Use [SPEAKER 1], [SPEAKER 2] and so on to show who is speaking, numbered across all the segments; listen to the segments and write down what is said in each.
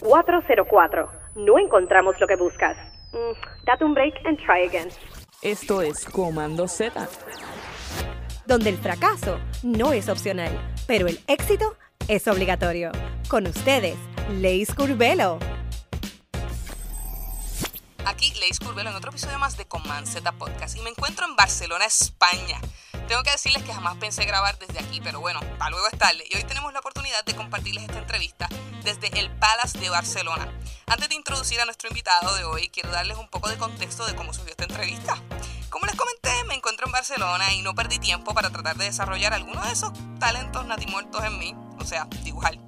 [SPEAKER 1] 404. No encontramos lo que buscas. Mm, date un break and try again.
[SPEAKER 2] Esto es Comando Z.
[SPEAKER 3] donde el fracaso no es opcional, pero el éxito es obligatorio. Con ustedes, Leis Curvelo.
[SPEAKER 2] Aquí Leis Curvelo en otro episodio más de Command Z Podcast y me encuentro en Barcelona, España. Tengo que decirles que jamás pensé grabar desde aquí, pero bueno, para luego estarle. Y hoy tenemos la oportunidad de compartirles esta entrevista desde el Palace de Barcelona. Antes de introducir a nuestro invitado de hoy, quiero darles un poco de contexto de cómo surgió esta entrevista. Como les comenté, me encuentro en Barcelona y no perdí tiempo para tratar de desarrollar algunos de esos talentos natimuertos en mí, o sea, dibujar.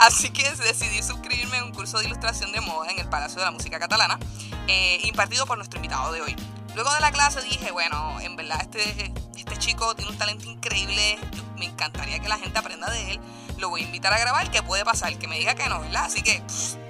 [SPEAKER 2] Así que decidí suscribirme a un curso de ilustración de moda en el Palacio de la Música Catalana, eh, impartido por nuestro invitado de hoy. Luego de la clase dije, bueno, en verdad este, este chico tiene un talento increíble, me encantaría que la gente aprenda de él, lo voy a invitar a grabar, ¿qué puede pasar? Que me diga que no, ¿verdad? Así que,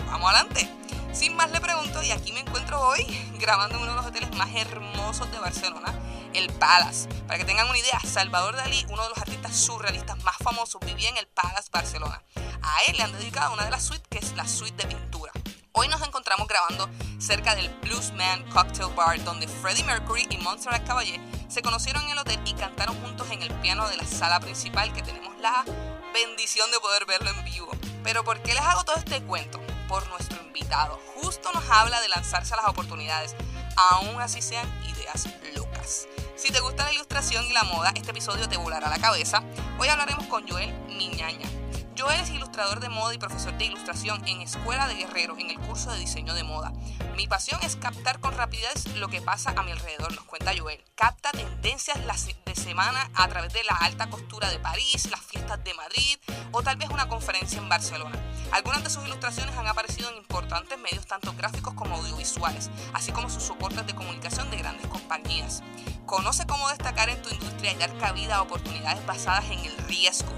[SPEAKER 2] vamos adelante. Sin más le pregunto, y aquí me encuentro hoy grabando en uno de los hoteles más hermosos de Barcelona, el Palace. Para que tengan una idea, Salvador Dalí, uno de los artistas surrealistas más famosos, vivía en el Palace Barcelona. A él le han dedicado una de las suites, que es la suite de pintura. Hoy nos encontramos grabando cerca del Bluesman Cocktail Bar, donde Freddie Mercury y Montserrat Caballé se conocieron en el hotel y cantaron juntos en el piano de la sala principal, que tenemos la bendición de poder verlo en vivo. Pero ¿por qué les hago todo este cuento? Por nuestro invitado. Justo nos habla de lanzarse a las oportunidades, aún así sean ideas locas. Si te gusta la ilustración y la moda, este episodio te volará la cabeza. Hoy hablaremos con Joel Miñaña. Joel es ilustrador de moda y profesor de ilustración en Escuela de Guerrero en el curso de diseño de moda. Mi pasión es captar con rapidez lo que pasa a mi alrededor, nos cuenta Joel. Capta tendencias de semana a través de la alta costura de París, las fiestas de Madrid o tal vez una conferencia en Barcelona. Algunas de sus ilustraciones han aparecido en importantes medios tanto gráficos como audiovisuales, así como sus soportes de comunicación de grandes compañías. Conoce cómo destacar en tu industria y dar cabida a oportunidades basadas en el riesgo.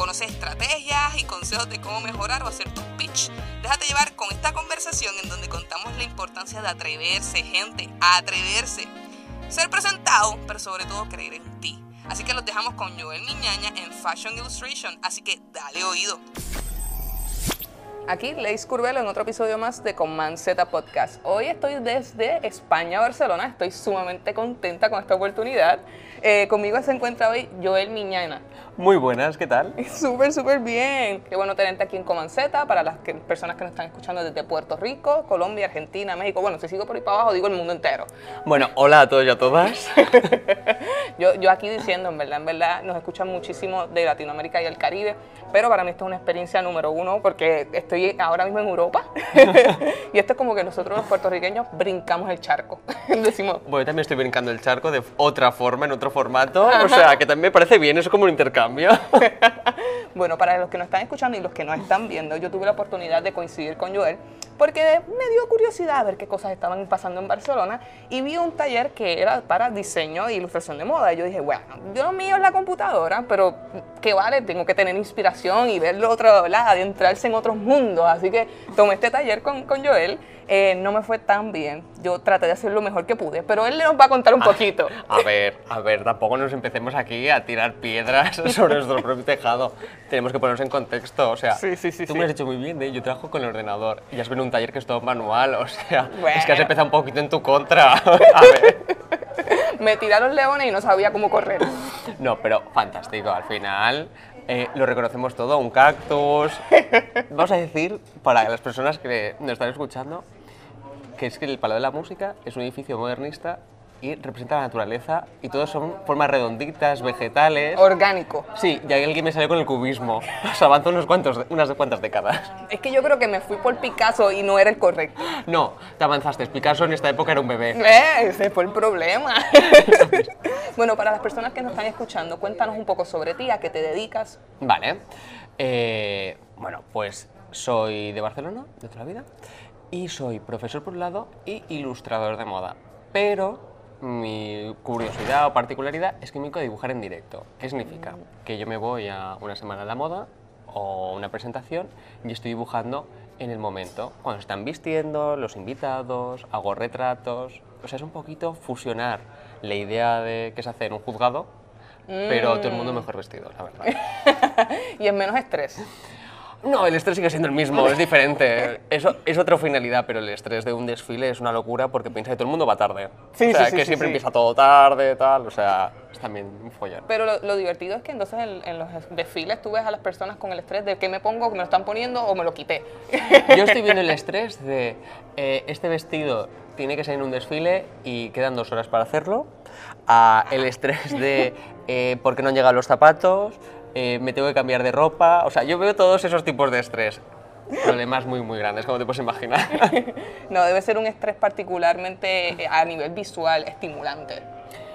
[SPEAKER 2] Conoce estrategias y consejos de cómo mejorar o hacer tu pitch. Déjate llevar con esta conversación en donde contamos la importancia de atreverse, gente, atreverse. Ser presentado, pero sobre todo creer en ti. Así que los dejamos con Joel Miñaña en Fashion Illustration, así que dale oído. Aquí Leis Curvelo en otro episodio más de Command Z Podcast. Hoy estoy desde España, Barcelona. Estoy sumamente contenta con esta oportunidad. Eh, conmigo se encuentra hoy Joel Miñana.
[SPEAKER 4] Muy buenas, ¿qué tal?
[SPEAKER 2] Súper, súper bien. Qué bueno tenerte aquí en Z para las que- personas que nos están escuchando desde Puerto Rico, Colombia, Argentina, México. Bueno, si sigo por ahí para abajo, digo el mundo entero.
[SPEAKER 4] Bueno, hola a todos y a todas.
[SPEAKER 2] Yo, yo aquí diciendo, en verdad, en verdad, nos escuchan muchísimo de Latinoamérica y el Caribe, pero para mí esto es una experiencia número uno porque estoy ahora mismo en Europa y esto es como que nosotros los puertorriqueños brincamos el charco. Decimos,
[SPEAKER 4] Bueno, yo también estoy brincando el charco de otra forma, en otro formato. O sea, que también me parece bien, eso es como un intercambio.
[SPEAKER 2] bueno, para los que nos están escuchando y los que nos están viendo, yo tuve la oportunidad de coincidir con Joel porque me dio curiosidad ver qué cosas estaban pasando en Barcelona y vi un taller que era para diseño e ilustración de moda. Y yo dije, bueno, yo lo mío es la computadora, pero ¿qué vale? Tengo que tener inspiración y verlo otro lado, adentrarse en otros mundos. Así que tomé este taller con, con Joel. Eh, no me fue tan bien. Yo traté de hacer lo mejor que pude, pero él nos va a contar un poquito.
[SPEAKER 4] A ver, a ver, tampoco nos empecemos aquí a tirar piedras sobre nuestro propio tejado. Tenemos que ponernos en contexto, o sea,
[SPEAKER 2] Sí, sí, sí,
[SPEAKER 4] tú me has dicho muy bien, ¿eh? yo trabajo con el ordenador y has venido a un taller que es todo manual, o sea, es que has empezado un poquito en tu contra. A ver.
[SPEAKER 2] Me tiraron leones y no sabía cómo correr.
[SPEAKER 4] No, pero fantástico, al final eh, lo reconocemos todo, un cactus. Vamos a decir, para las personas que nos están escuchando, que es que el Palau de la Música es un edificio modernista y representa la naturaleza y todos son formas redonditas, vegetales.
[SPEAKER 2] Orgánico.
[SPEAKER 4] Sí, y ahí alguien me salió con el cubismo. O sea, avanzó unos cuantos, unas cuantas décadas.
[SPEAKER 2] Es que yo creo que me fui por Picasso y no era el correcto.
[SPEAKER 4] No, te avanzaste. Picasso en esta época era un bebé.
[SPEAKER 2] Eh, ese fue el problema. bueno, para las personas que nos están escuchando, cuéntanos un poco sobre ti, a qué te dedicas.
[SPEAKER 4] Vale. Eh, bueno, pues soy de Barcelona, de toda la vida, y soy profesor por un lado y ilustrador de moda. Pero mi curiosidad o particularidad es que me dedico a dibujar en directo. ¿Qué significa? Que yo me voy a una semana a la moda o una presentación y estoy dibujando en el momento, cuando se están vistiendo, los invitados, hago retratos. O sea, es un poquito fusionar la idea de que se hace en un juzgado, pero todo el mundo mejor vestido, la verdad.
[SPEAKER 2] y en menos estrés.
[SPEAKER 4] No, el estrés sigue siendo el mismo, es diferente. Eso es otra finalidad, pero el estrés de un desfile es una locura porque piensa que todo el mundo va tarde.
[SPEAKER 2] Sí,
[SPEAKER 4] o sea,
[SPEAKER 2] sí, sí,
[SPEAKER 4] que siempre empieza todo tarde, tal, o sea, es también un follón.
[SPEAKER 2] Pero lo, lo divertido es que entonces en, en los desfiles tú ves a las personas con el estrés de qué me pongo, que me lo están poniendo o me lo quité.
[SPEAKER 4] Yo estoy viendo el estrés de eh, este vestido tiene que ser en un desfile y quedan dos horas para hacerlo. a el estrés de eh, por qué no han llegado los zapatos, eh, me tengo que cambiar de ropa. O sea, yo veo todos esos tipos de estrés. Problemas muy, muy grandes, como te puedes imaginar.
[SPEAKER 2] No, debe ser un estrés particularmente eh, a nivel visual estimulante.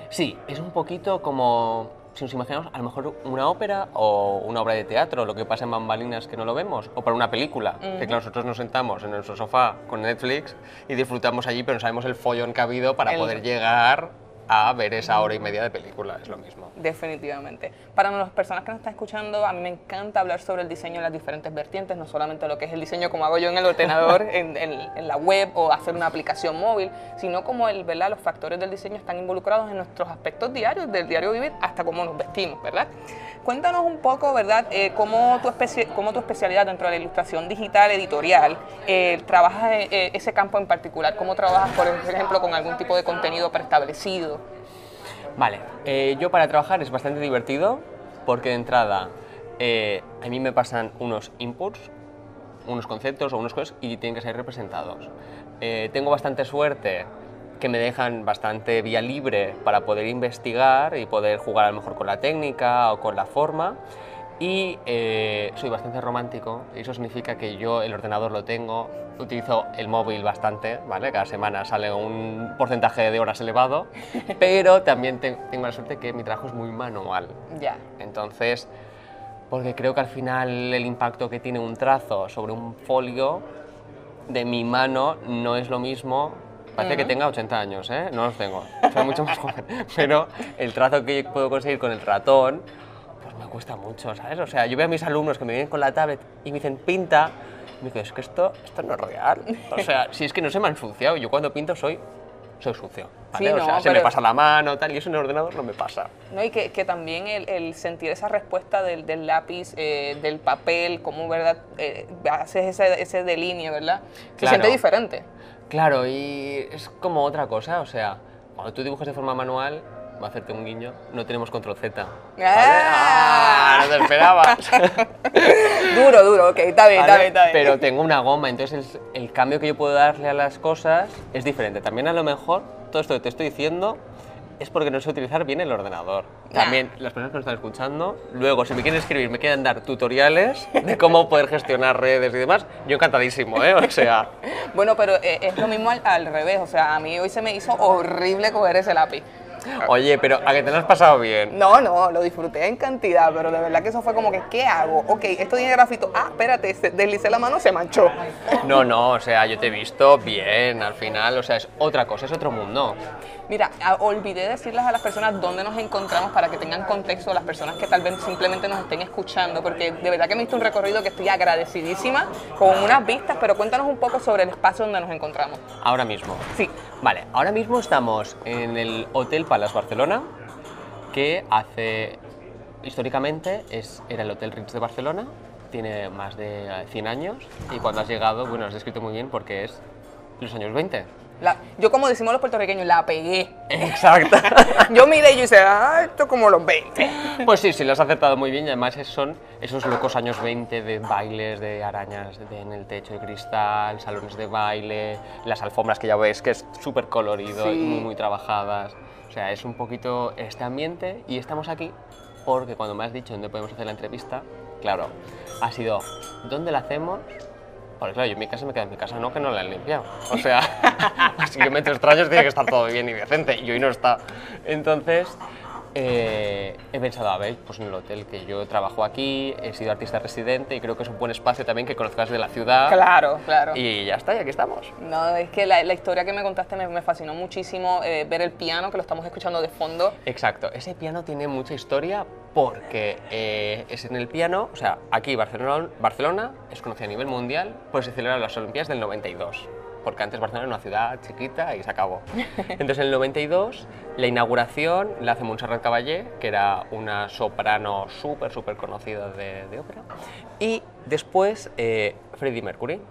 [SPEAKER 4] Sí, es un poquito como si nos imaginamos a lo mejor una ópera o una obra de teatro, lo que pasa en bambalinas que no lo vemos, o para una película, que claro, nosotros nos sentamos en nuestro sofá con Netflix y disfrutamos allí, pero no sabemos el follón que ha habido para
[SPEAKER 2] El-
[SPEAKER 4] poder llegar a ver esa hora y media de película, es lo mismo.
[SPEAKER 2] Definitivamente. Para las personas que nos están escuchando, a mí me encanta hablar sobre el diseño en las diferentes vertientes, no solamente lo que es el diseño como hago yo en el ordenador, en, en- en la web o hacer una aplicación móvil, sino como el, ¿verdad? los factores del diseño están involucrados en nuestros aspectos diarios, del diario vivir, hasta cómo nos vestimos, ¿verdad? Cuéntanos un poco, ¿verdad?, eh, cómo, tu especi- cómo tu especialidad dentro de la ilustración digital editorial eh, trabajas eh, eh, ese campo en particular, cómo trabajas, por ejemplo, con algún tipo de contenido preestablecido.
[SPEAKER 4] Vale, eh, yo para trabajar es bastante divertido porque de entrada eh, a mí me pasan unos inputs, unos conceptos o unas cosas y tienen que ser representados. Eh, tengo bastante suerte que me dejan bastante vía libre para poder investigar y poder jugar a lo mejor con la técnica o con la forma. Y eh, soy bastante romántico, y eso significa que yo el ordenador lo tengo, utilizo el móvil bastante, ¿vale? Cada semana sale un porcentaje de horas elevado, pero también te- tengo la suerte que mi trabajo es muy manual.
[SPEAKER 2] Ya.
[SPEAKER 4] Entonces, porque creo que al final el impacto que tiene un trazo sobre un folio de mi mano no es lo mismo. Parece que tenga 80 años, ¿eh? No los tengo, soy mucho más joven. Pero el trazo que puedo conseguir con el ratón, pues me cuesta mucho, ¿sabes? O sea, yo veo a mis alumnos que me vienen con la tablet y me dicen pinta, y me digo, es que esto, esto no es real. O sea, si es que no se me ha ensuciado, yo cuando pinto soy, soy sucio, ¿vale?
[SPEAKER 2] Sí,
[SPEAKER 4] o
[SPEAKER 2] no,
[SPEAKER 4] sea, se me pasa la mano, tal, y eso en el ordenador no me pasa.
[SPEAKER 2] ¿no? Y que, que también el, el sentir esa respuesta del, del lápiz, eh, del papel, cómo ¿verdad? Eh, haces ese, ese delineo, ¿verdad? Se
[SPEAKER 4] Claro.
[SPEAKER 2] siente diferente.
[SPEAKER 4] Claro, y es como otra cosa, o sea, cuando tú dibujas de forma manual, va a hacerte un guiño, no tenemos control Z. ¿vale?
[SPEAKER 2] ¡Ah!
[SPEAKER 4] ¡Ah! No te esperabas.
[SPEAKER 2] Duro, duro, ok, está bien, está
[SPEAKER 4] ¿Vale?
[SPEAKER 2] bien, está bien.
[SPEAKER 4] Pero tengo una goma, entonces el, el cambio que yo puedo darle a las cosas es diferente. También a lo mejor todo esto que te estoy diciendo es porque no sé utilizar bien el ordenador. También las personas que nos están escuchando, luego si me quieren escribir, me quieren dar tutoriales de cómo poder gestionar redes y demás, yo encantadísimo, ¿eh? O sea,
[SPEAKER 2] Bueno, pero eh, es lo mismo al, al revés, o sea, a mí hoy se me hizo horrible coger ese lápiz.
[SPEAKER 4] Oye, pero a que te lo has pasado bien.
[SPEAKER 2] No, no, lo disfruté en cantidad, pero de verdad que eso fue como que, ¿qué hago? Ok, esto tiene grafito. Ah, espérate, deslicé la mano, se manchó.
[SPEAKER 4] No, no, o sea, yo te he visto bien al final, o sea, es otra cosa, es otro mundo.
[SPEAKER 2] Mira, olvidé decirles a las personas dónde nos encontramos para que tengan contexto, las personas que tal vez simplemente nos estén escuchando, porque de verdad que me diste un recorrido que estoy agradecidísima, con unas vistas, pero cuéntanos un poco sobre el espacio donde nos encontramos.
[SPEAKER 4] Ahora mismo.
[SPEAKER 2] Sí,
[SPEAKER 4] Vale, ahora mismo estamos en el Hotel Palace Barcelona, que hace, históricamente, es, era el Hotel Ritz de Barcelona, tiene más de eh, 100 años, y cuando has llegado, bueno, has descrito muy bien porque es los años 20.
[SPEAKER 2] La- yo como decimos los puertorriqueños, la pegué.
[SPEAKER 4] Exacto.
[SPEAKER 2] Yo miré y yo hice, ah, esto como los 20.
[SPEAKER 4] Pues sí, sí, lo has acertado muy bien y además son esos locos años 20 de bailes, de arañas de- en el techo de cristal, salones de baile, las alfombras que ya ves que es súper colorido y muy, muy trabajadas. O sea, es un poquito este ambiente y estamos aquí porque cuando me has dicho dónde podemos hacer la entrevista, claro, ha sido, ¿dónde la hacemos? Porque claro, yo en mi casa me quedo en mi casa, no que no la han limpiado. O sea, yo meto extraños tiene que estar todo bien y decente y hoy no está. Entonces, eh, he pensado, a ver, pues en el hotel que yo trabajo aquí, he sido artista residente y creo que es un buen espacio también que conozcas de la ciudad.
[SPEAKER 2] Claro, claro.
[SPEAKER 4] Y ya está, y aquí estamos.
[SPEAKER 2] No, es que la, la historia que me contaste me, me fascinó muchísimo, eh, ver el piano, que lo estamos escuchando de fondo.
[SPEAKER 4] Exacto, ese piano tiene mucha historia porque eh, es en el piano, o sea, aquí Barcelona, Barcelona es conocida a nivel mundial, pues se celebran las Olimpiadas del 92. Porque antes Barcelona era una ciudad chiquita y se acabó. Entonces en el 92 la inauguración la hace Montserrat Caballé, que era una soprano súper, súper conocida de, de ópera, y después eh, Freddie Mercury,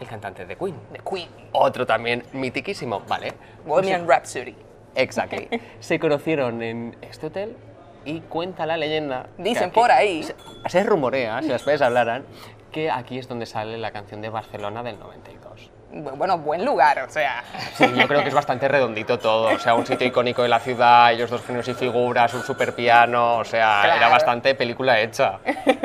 [SPEAKER 4] el cantante de Queen.
[SPEAKER 2] The Queen.
[SPEAKER 4] Otro también mitiquísimo, ¿vale?
[SPEAKER 2] Bohemian Rhapsody.
[SPEAKER 4] Exactly. Se conocieron en este hotel y cuenta la leyenda.
[SPEAKER 2] Dicen por ahí.
[SPEAKER 4] Se, se rumorea, si las redes hablaran, que aquí es donde sale la canción de Barcelona del 92.
[SPEAKER 2] Bu- Bueno, buen lugar, o sea.
[SPEAKER 4] Sí, yo creo que es bastante redondito todo. O sea, un sitio icónico de la ciudad, ellos dos genios y figuras, un super piano. O sea, era bastante película hecha.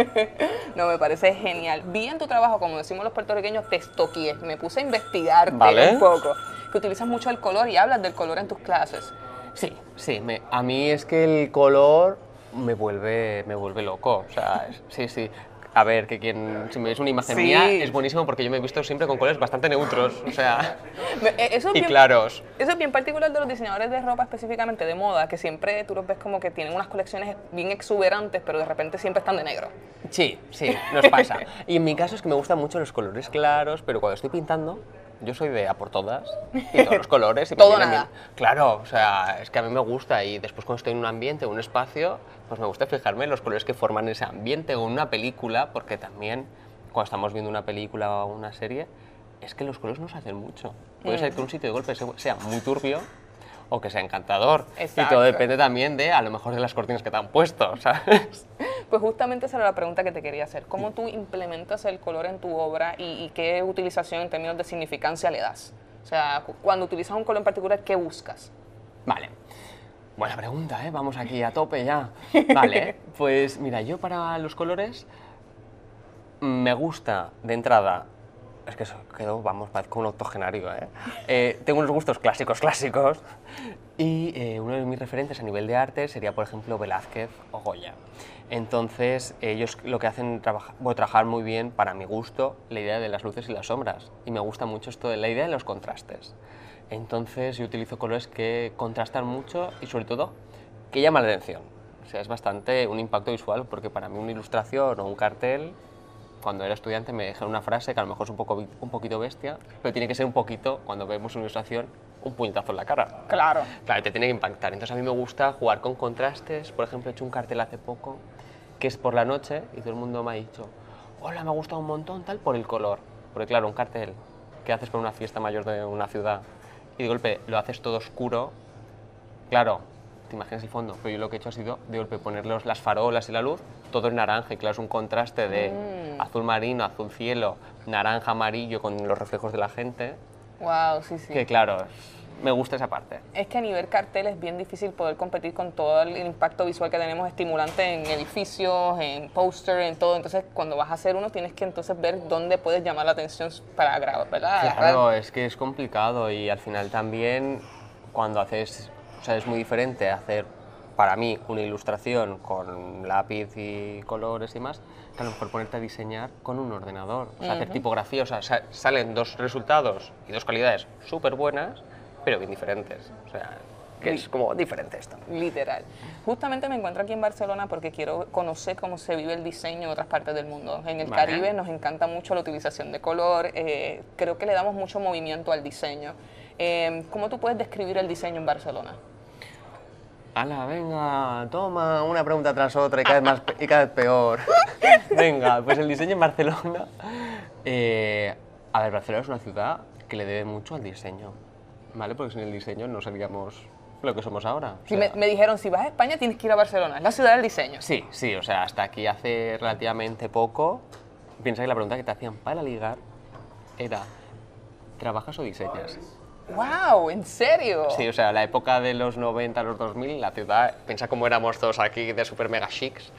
[SPEAKER 2] No, me parece genial. Vi en tu trabajo, como decimos los puertorriqueños, te estoqué. Me puse a investigarte
[SPEAKER 4] Vale.
[SPEAKER 2] un poco. Que utilizas mucho el color y hablas del color en tus clases.
[SPEAKER 4] Sí, sí. me- a mí es que el color me vuelve, me vuelve loco. O sea, sí, sí. A ver, que quien, si me ves una imagen
[SPEAKER 2] Sí.
[SPEAKER 4] mía es buenísimo porque yo me he visto siempre con colores bastante neutros. O sea,
[SPEAKER 2] eh, Eso es
[SPEAKER 4] y
[SPEAKER 2] bien-
[SPEAKER 4] claros.
[SPEAKER 2] Eso es bien particular de los diseñadores de ropa específicamente de moda, que siempre tú los ves como que tienen unas colecciones bien exuberantes, pero de repente siempre están de negro.
[SPEAKER 4] Sí, sí, nos pasa. Y en mi caso es que me gustan mucho los colores claros, pero cuando estoy pintando, yo soy de a por todas y todos los colores. Y
[SPEAKER 2] Todo nada.
[SPEAKER 4] bien. Claro, o sea, es que a mí me gusta y después cuando estoy en un ambiente, en un espacio, pues me gusta fijarme en los colores que forman ese ambiente o una película, porque también cuando estamos viendo una película o una serie, es que los colores nos hacen mucho. Puede ser que un sitio de golpe se- sea muy turbio o que sea encantador. Y
[SPEAKER 2] Exacto.
[SPEAKER 4] todo depende también de, a lo mejor, de las cortinas que te han puesto, ¿sabes?
[SPEAKER 2] Pues justamente esa era la pregunta que te quería hacer. ¿Cómo tú implementas el color en tu obra y, y qué utilización en términos de significancia le das? O sea, cu- cuando utilizas un color en particular, ¿qué buscas?
[SPEAKER 4] Vale. Buena pregunta, ¿eh? Vamos aquí a tope ya. Vale, pues mira, yo para los colores me gusta de entrada. Es que eso quedó, vamos, parezco un octogenario, ¿eh? Eh, Tengo unos gustos clásicos, clásicos. Y eh, uno de mis referentes a nivel de arte sería, por ejemplo, Velázquez o Goya. Entonces, ellos lo que hacen trabaja, bueno, trabajar muy bien, para mi gusto, la idea de las luces y las sombras. Y me gusta mucho esto de la idea de los contrastes. Entonces, yo utilizo colores que contrastan mucho y, sobre todo, que llaman la atención. O sea, es bastante un impacto visual, porque para mí una ilustración o un cartel, cuando era estudiante me dijeron una frase que a lo mejor es un, poco, un poquito bestia, pero tiene que ser un poquito, cuando vemos una ilustración, un puñetazo en la cara.
[SPEAKER 2] Claro.
[SPEAKER 4] Claro, te tiene que impactar. Entonces a mí me gusta jugar con contrastes. Por ejemplo, he hecho un cartel hace poco que es por la noche y todo el mundo me ha dicho, hola, me ha gustado un montón tal por el color. Porque claro, un cartel que haces para una fiesta mayor de una ciudad y de golpe lo haces todo oscuro, claro, te imaginas el fondo, pero yo lo que he hecho ha sido de golpe poner los- las farolas y la luz todo en naranja y claro, es un contraste de azul marino, azul cielo, naranja, amarillo con los reflejos de la gente,
[SPEAKER 2] Wow, sí, sí.
[SPEAKER 4] que claro, me gusta esa parte.
[SPEAKER 2] Es que a nivel cartel es bien difícil poder competir con todo el impacto visual que tenemos estimulante en edificios, en póster, en todo. Entonces, cuando vas a hacer uno, tienes que entonces ver dónde puedes llamar la atención para grabar, ¿verdad?
[SPEAKER 4] Claro, es que es complicado y al final también cuando haces, o sea, es muy diferente hacer para mí una ilustración con lápiz y colores y más, que a lo mejor ponerte a diseñar con un ordenador, o sea, hacer tipografía, o sea, sa- salen dos resultados y dos calidades súper buenas, pero bien diferentes, o sea, que es como diferente esto.
[SPEAKER 2] Literal. Justamente me encuentro aquí en Barcelona porque quiero conocer cómo se vive el diseño en otras partes del mundo. En el
[SPEAKER 4] Vale.
[SPEAKER 2] Caribe nos encanta mucho la utilización de color, eh, creo que le damos mucho movimiento al diseño. Eh, ¿Cómo tú puedes describir el diseño en Barcelona?
[SPEAKER 4] Ala, venga, toma una pregunta tras otra y cada vez, más, y cada vez peor. venga, pues el diseño en Barcelona. eh, a ver, Barcelona es una ciudad que le debe mucho al diseño, ¿vale? Porque sin el diseño no seríamos lo que somos ahora. o
[SPEAKER 2] Si
[SPEAKER 4] sea,
[SPEAKER 2] me, me dijeron, si vas a España tienes que ir a Barcelona, es la ciudad del diseño.
[SPEAKER 4] Sí, sí, o sea, hasta aquí hace relativamente poco, piensa que la pregunta que te hacían para ligar era, ¿trabajas o diseñas?
[SPEAKER 2] ¡Wow! ¿En serio?
[SPEAKER 4] Sí, o sea, la época de los 90 a los 2000, la ciudad, piensa cómo éramos todos aquí de super mega chics,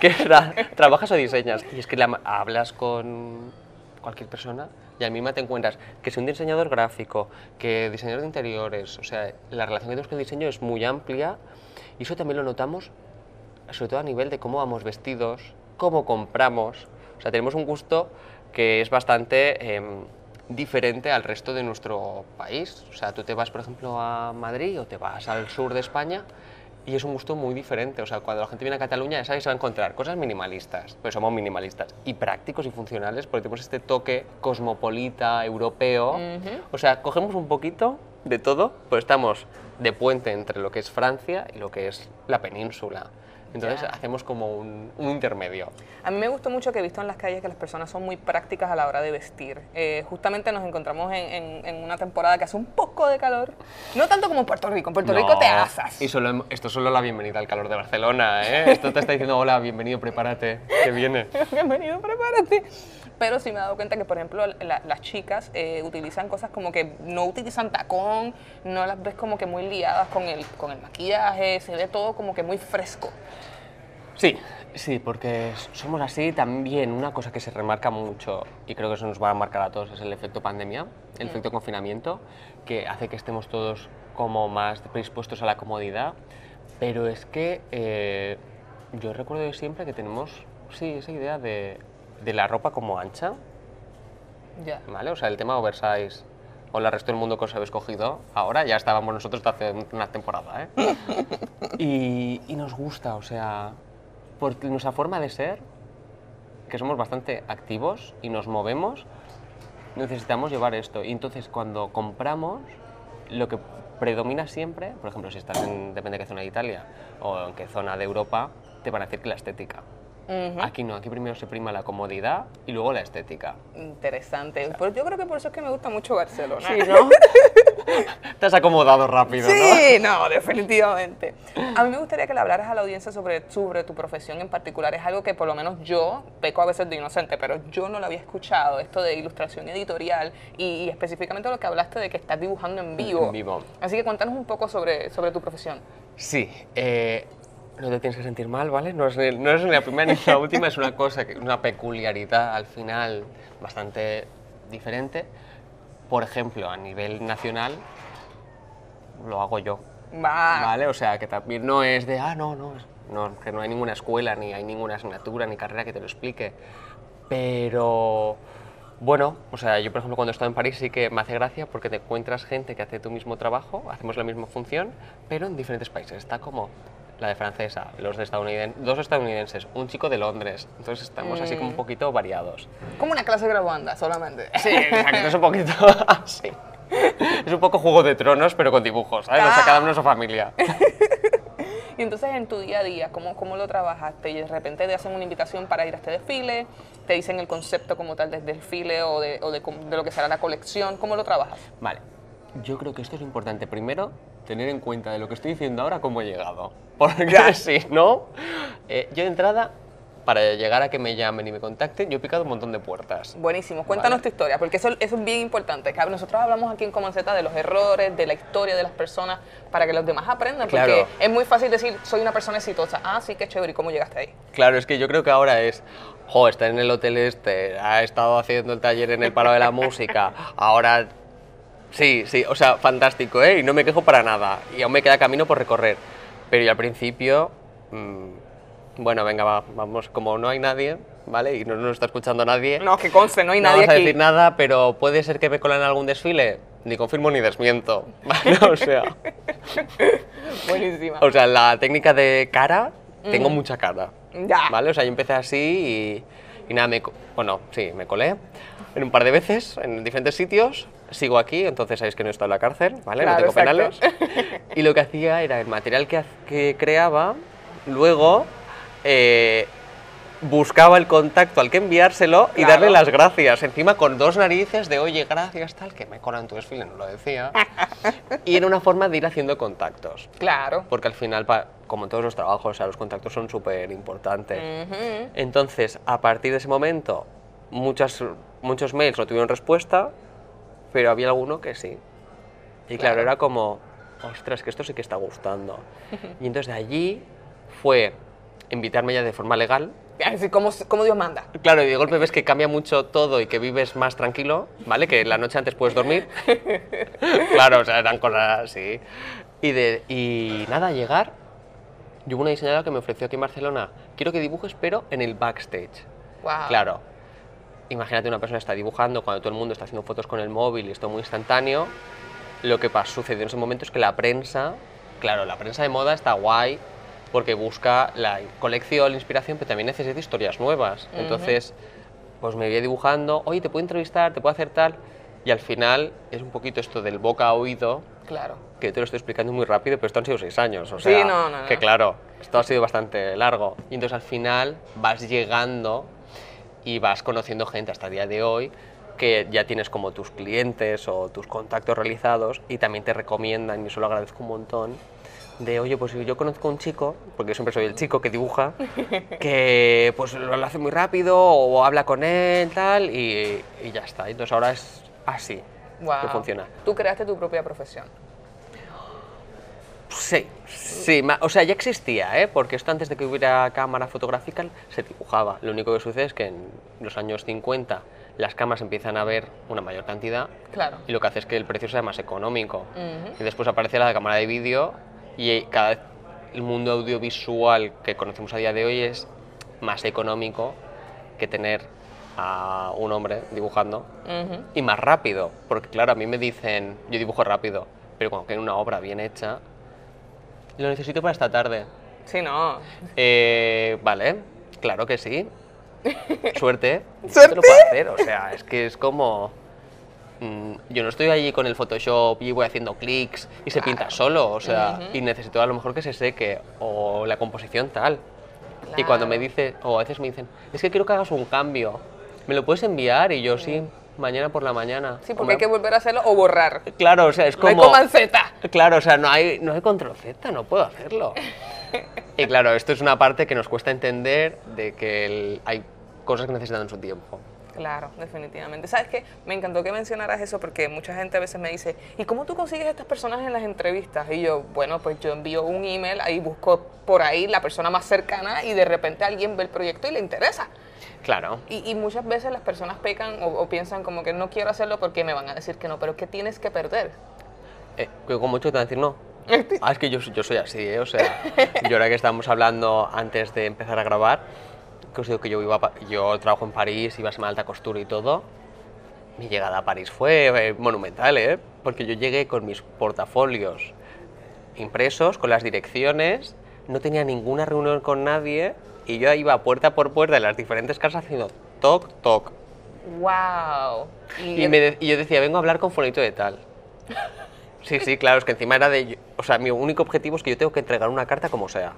[SPEAKER 4] que era, ¿trabajas o diseñas? Y es que la- hablas con cualquier persona y a mí me te encuentras que si un diseñador gráfico, que diseñador de interiores, o sea, la relación que tenemos con el diseño es muy amplia y eso también lo notamos sobre todo a nivel de cómo vamos vestidos, cómo compramos. O sea, tenemos un gusto que es bastante em, diferente al resto de nuestro país. O sea, tú te vas, por ejemplo, a Madrid o te vas al sur de España y es un gusto muy diferente. O sea, cuando la gente viene a Cataluña ya sabes que se va a encontrar cosas minimalistas, pues somos minimalistas, y prácticos y funcionales porque tenemos este toque cosmopolita, europeo. O sea, cogemos un poquito de todo, pues estamos de puente entre lo que es Francia y lo que es la península. Entonces
[SPEAKER 2] Ya.
[SPEAKER 4] hacemos como un, un intermedio.
[SPEAKER 2] A mí me gustó mucho que he visto en las calles que las personas son muy prácticas a la hora de vestir. Eh, justamente nos encontramos en, en- en una temporada que hace un poco de calor. No tanto como en Puerto Rico. En Puerto Rico te
[SPEAKER 4] No,
[SPEAKER 2] asas.
[SPEAKER 4] Y solo, esto es solo la bienvenida al calor de Barcelona, ¿eh? Esto te está diciendo, hola, bienvenido, prepárate, que viene.
[SPEAKER 2] Bienvenido, prepárate. Pero sí me he dado cuenta que, por ejemplo, la- las chicas eh, utilizan cosas como que no utilizan tacón, no las ves como que muy liadas con el, con el maquillaje, se ve todo como que muy fresco.
[SPEAKER 4] Sí, sí, porque somos así. También una cosa que se remarca mucho, y creo que eso nos va a marcar a todos, es el efecto pandemia, el efecto confinamiento, que hace que estemos todos como más predispuestos a la comodidad. Pero es que eh, yo recuerdo siempre que tenemos, sí, esa idea de, de la ropa como ancha,
[SPEAKER 2] Ya.
[SPEAKER 4] ¿vale? O sea, el tema oversize o el resto del mundo que os habéis cogido, ahora ya estábamos nosotros hace una temporada, ¿eh? y, y nos gusta, o sea, por nuestra forma de ser, que somos bastante activos y nos movemos, necesitamos llevar esto. Y entonces cuando compramos, lo que predomina siempre, por ejemplo, si estás en, depende de qué zona de Italia o en qué zona de Europa, te van a decir que la estética. Aquí no, aquí primero se prima la comodidad y luego la estética.
[SPEAKER 2] Interesante. Pero yo creo que por eso es que me gusta mucho Barcelona.
[SPEAKER 4] ¿no? Te has acomodado rápido, ¿no?
[SPEAKER 2] Sí, no, definitivamente. A mí me gustaría que le hablaras a la audiencia sobre, sobre tu profesión en particular. Es algo que por lo menos yo, peco a veces de inocente, pero yo no lo había escuchado, esto de ilustración editorial y, y específicamente lo que hablaste de que estás dibujando en vivo.
[SPEAKER 4] En vivo.
[SPEAKER 2] Así que cuéntanos un poco sobre, sobre tu profesión.
[SPEAKER 4] Sí, eh, no te tienes que sentir mal, ¿vale? No es, ni, no es ni la primera ni la última, es una cosa, una peculiaridad al final bastante diferente. Por ejemplo, a nivel nacional, lo hago yo,
[SPEAKER 2] Va.
[SPEAKER 4] ¿vale? O sea, que también no es de, ah, no, no, no, que no hay ninguna escuela, ni hay ninguna asignatura, ni carrera que te lo explique. Pero, bueno, o sea, yo por ejemplo cuando estaba en París sí que me hace gracia porque te encuentras gente que hace tu mismo trabajo, hacemos la misma función, pero en diferentes países. Está como la de francesa, los de estadounidenses, dos estadounidenses, un chico de Londres. Entonces estamos así como un poquito variados.
[SPEAKER 2] Como una clase graduanda solamente.
[SPEAKER 4] Sí, exacto, es un poquito así. Es un poco Juego de Tronos, pero con dibujos, ¿sabes? O sea, cada uno su familia.
[SPEAKER 2] Y entonces en tu día a día, ¿cómo, ¿cómo lo trabajaste? Y de repente te hacen una invitación para ir a este desfile, te dicen el concepto como tal del desfile o de, o de, de lo que será la colección, ¿cómo lo trabajas?
[SPEAKER 4] Vale, yo creo que esto es importante. Primero, tener en cuenta de lo que estoy diciendo ahora cómo he llegado. Porque si no, eh, yo de entrada, para llegar a que me llamen y me contacten, yo he picado un montón de puertas.
[SPEAKER 2] Buenísimo, cuéntanos
[SPEAKER 4] Vale.
[SPEAKER 2] tu historia, porque eso, eso es bien importante. Nosotros hablamos aquí en Comanceta de los errores, de la historia de las personas, para que los demás aprendan, porque
[SPEAKER 4] Claro.
[SPEAKER 2] es muy fácil decir, soy una persona exitosa. Ah, sí, qué chévere, ¿y cómo llegaste ahí?
[SPEAKER 4] Claro, es que yo creo que ahora es, jo, está en el hotel este, ha estado haciendo el taller en el Palo de la Música, ahora... Sí, sí, o sea, fantástico, ¿eh? Y no me quejo para nada. Y aún me queda camino por recorrer. Pero yo al principio, mm, bueno, venga, va, vamos, como no hay nadie, ¿vale? Y no nos está escuchando nadie.
[SPEAKER 2] No, que conste, no hay
[SPEAKER 4] no
[SPEAKER 2] nadie
[SPEAKER 4] vamos a
[SPEAKER 2] aquí.
[SPEAKER 4] decir nada, pero puede ser que me colan en algún desfile. Ni confirmo ni desmiento. ¿vale? O sea,
[SPEAKER 2] Buenísima.
[SPEAKER 4] o sea, la técnica de cara, tengo mucha cara.
[SPEAKER 2] Ya.
[SPEAKER 4] ¿Vale? O sea, yo empecé así y, y nada, me, bueno, sí, me colé en un par de veces en diferentes sitios. Sigo aquí, entonces sabéis que no he estado en la cárcel, ¿vale?
[SPEAKER 2] Claro,
[SPEAKER 4] no tengo penales.
[SPEAKER 2] exacto.
[SPEAKER 4] Y lo que hacía era el material que, que creaba, luego eh, buscaba el contacto al que enviárselo y
[SPEAKER 2] Claro.
[SPEAKER 4] darle las gracias. Encima con dos narices de, oye, gracias, tal, que me colan tu desfile, no lo decía. y era una forma de ir haciendo contactos.
[SPEAKER 2] Claro.
[SPEAKER 4] Porque al final, como en todos los trabajos, o sea, los contactos son súper importantes.
[SPEAKER 2] Ujú.
[SPEAKER 4] Entonces, a partir de ese momento, muchas, muchos mails no tuvieron respuesta, pero había alguno que sí. Y claro,
[SPEAKER 2] Claro.
[SPEAKER 4] era como, ostras, que esto sí que está gustando. y entonces de allí fue invitarme ya de forma legal.
[SPEAKER 2] Así como, como Dios manda.
[SPEAKER 4] Claro, y de golpe ves que cambia mucho todo y que vives más tranquilo, ¿vale? Que la noche antes puedes dormir. claro, o sea, eran cosas así. Y, de, y nada, llegar. Yo hubo una diseñadora que me ofreció aquí en Barcelona, quiero que dibujes, pero en el backstage.
[SPEAKER 2] Wow.
[SPEAKER 4] Claro, imagínate una persona está dibujando cuando todo el mundo está haciendo fotos con el móvil y esto muy instantáneo. Lo que sucedió en ese momento es que la prensa claro, la prensa de moda está guay porque busca la colección, la inspiración, pero también necesita historias nuevas. Entonces, pues me voy dibujando, oye, te puedo entrevistar, te puedo hacer tal. Y al final es un poquito esto del boca a oído,
[SPEAKER 2] Claro.
[SPEAKER 4] que te lo estoy explicando muy rápido, pero esto han sido seis años. O
[SPEAKER 2] Sí,
[SPEAKER 4] sea,
[SPEAKER 2] no, no, no.
[SPEAKER 4] que claro, esto ha sido bastante largo. Y entonces al final vas llegando y vas conociendo gente hasta el día de hoy que ya tienes como tus clientes o tus contactos realizados y también te recomiendan, y eso lo agradezco un montón, de, oye, pues yo conozco a un chico, porque yo siempre soy el chico que dibuja, que pues lo hace muy rápido o habla con él, tal, y, y ya está. Entonces ahora es así
[SPEAKER 2] Wow.
[SPEAKER 4] que funciona.
[SPEAKER 2] Tú creaste tu propia profesión.
[SPEAKER 4] Sí, sí, o sea, ya existía, ¿eh? porque esto antes de que hubiera cámara fotográfica se dibujaba. Lo único que sucede es que en los años 50 las cámaras empiezan a ver una mayor cantidad
[SPEAKER 2] Claro.
[SPEAKER 4] y lo que hace es que el precio sea más económico.
[SPEAKER 2] Ujú.
[SPEAKER 4] Y después aparece la cámara de vídeo y cada vez el mundo audiovisual que conocemos a día de hoy es más económico que tener a un hombre dibujando
[SPEAKER 2] Ujú.
[SPEAKER 4] y más rápido, porque claro, a mí me dicen, yo dibujo rápido, pero cuando quiero una obra bien hecha, lo necesito para esta tarde.
[SPEAKER 2] Sí, no.
[SPEAKER 4] Eh, vale, claro que sí. Suerte.
[SPEAKER 2] ¿Suerte?
[SPEAKER 4] Te lo puedo hacer, o sea, es que es como... mm, yo no estoy allí con el Photoshop y voy haciendo clics y se pinta solo, o sea, y necesito a lo mejor que se seque o la composición tal. Y cuando me
[SPEAKER 2] Claro.
[SPEAKER 4] dice, o a veces me dicen, es que quiero que hagas un cambio, ¿me lo puedes enviar? Y yo sí, mañana por la mañana.
[SPEAKER 2] Sí, porque
[SPEAKER 4] Hombre,
[SPEAKER 2] hay que volver a hacerlo o borrar.
[SPEAKER 4] Claro, o sea, es
[SPEAKER 2] No
[SPEAKER 4] como...
[SPEAKER 2] hay command Z.
[SPEAKER 4] Claro, o sea, no hay, no hay control Z, no puedo hacerlo. y claro, esto es una parte que nos cuesta entender de que el- hay cosas que necesitan su tiempo.
[SPEAKER 2] Claro, definitivamente. ¿Sabes qué? Me encantó que mencionaras eso porque mucha gente a veces me dice, ¿y cómo tú consigues estas personas en las entrevistas? Y yo, bueno, pues yo envío un email, ahí busco por ahí la persona más cercana y de repente alguien ve el proyecto y le interesa.
[SPEAKER 4] Claro.
[SPEAKER 2] Y, y muchas veces las personas pecan o, o piensan como que no quiero hacerlo porque me van a decir que no, pero ¿qué tienes que perder?
[SPEAKER 4] Eh, con mucho te van a decir no. Ah, es que yo, yo soy así, ¿eh? O sea, yo ahora que estábamos hablando antes de empezar a grabar, que os digo que yo, iba a yo trabajo en París, iba a Semana Alta Costura y todo, mi llegada a París fue eh, monumental, ¿eh? Porque yo llegué con mis portafolios impresos, con las direcciones, no tenía ninguna reunión con nadie y yo iba puerta por puerta en las diferentes casas haciendo toc, toc.
[SPEAKER 2] ¡Wow!
[SPEAKER 4] Y, me de- y yo decía, vengo a hablar con Fonito de tal. Sí, sí, claro, es que encima era de... O sea, mi único objetivo es que yo tengo que entregar una carta como sea.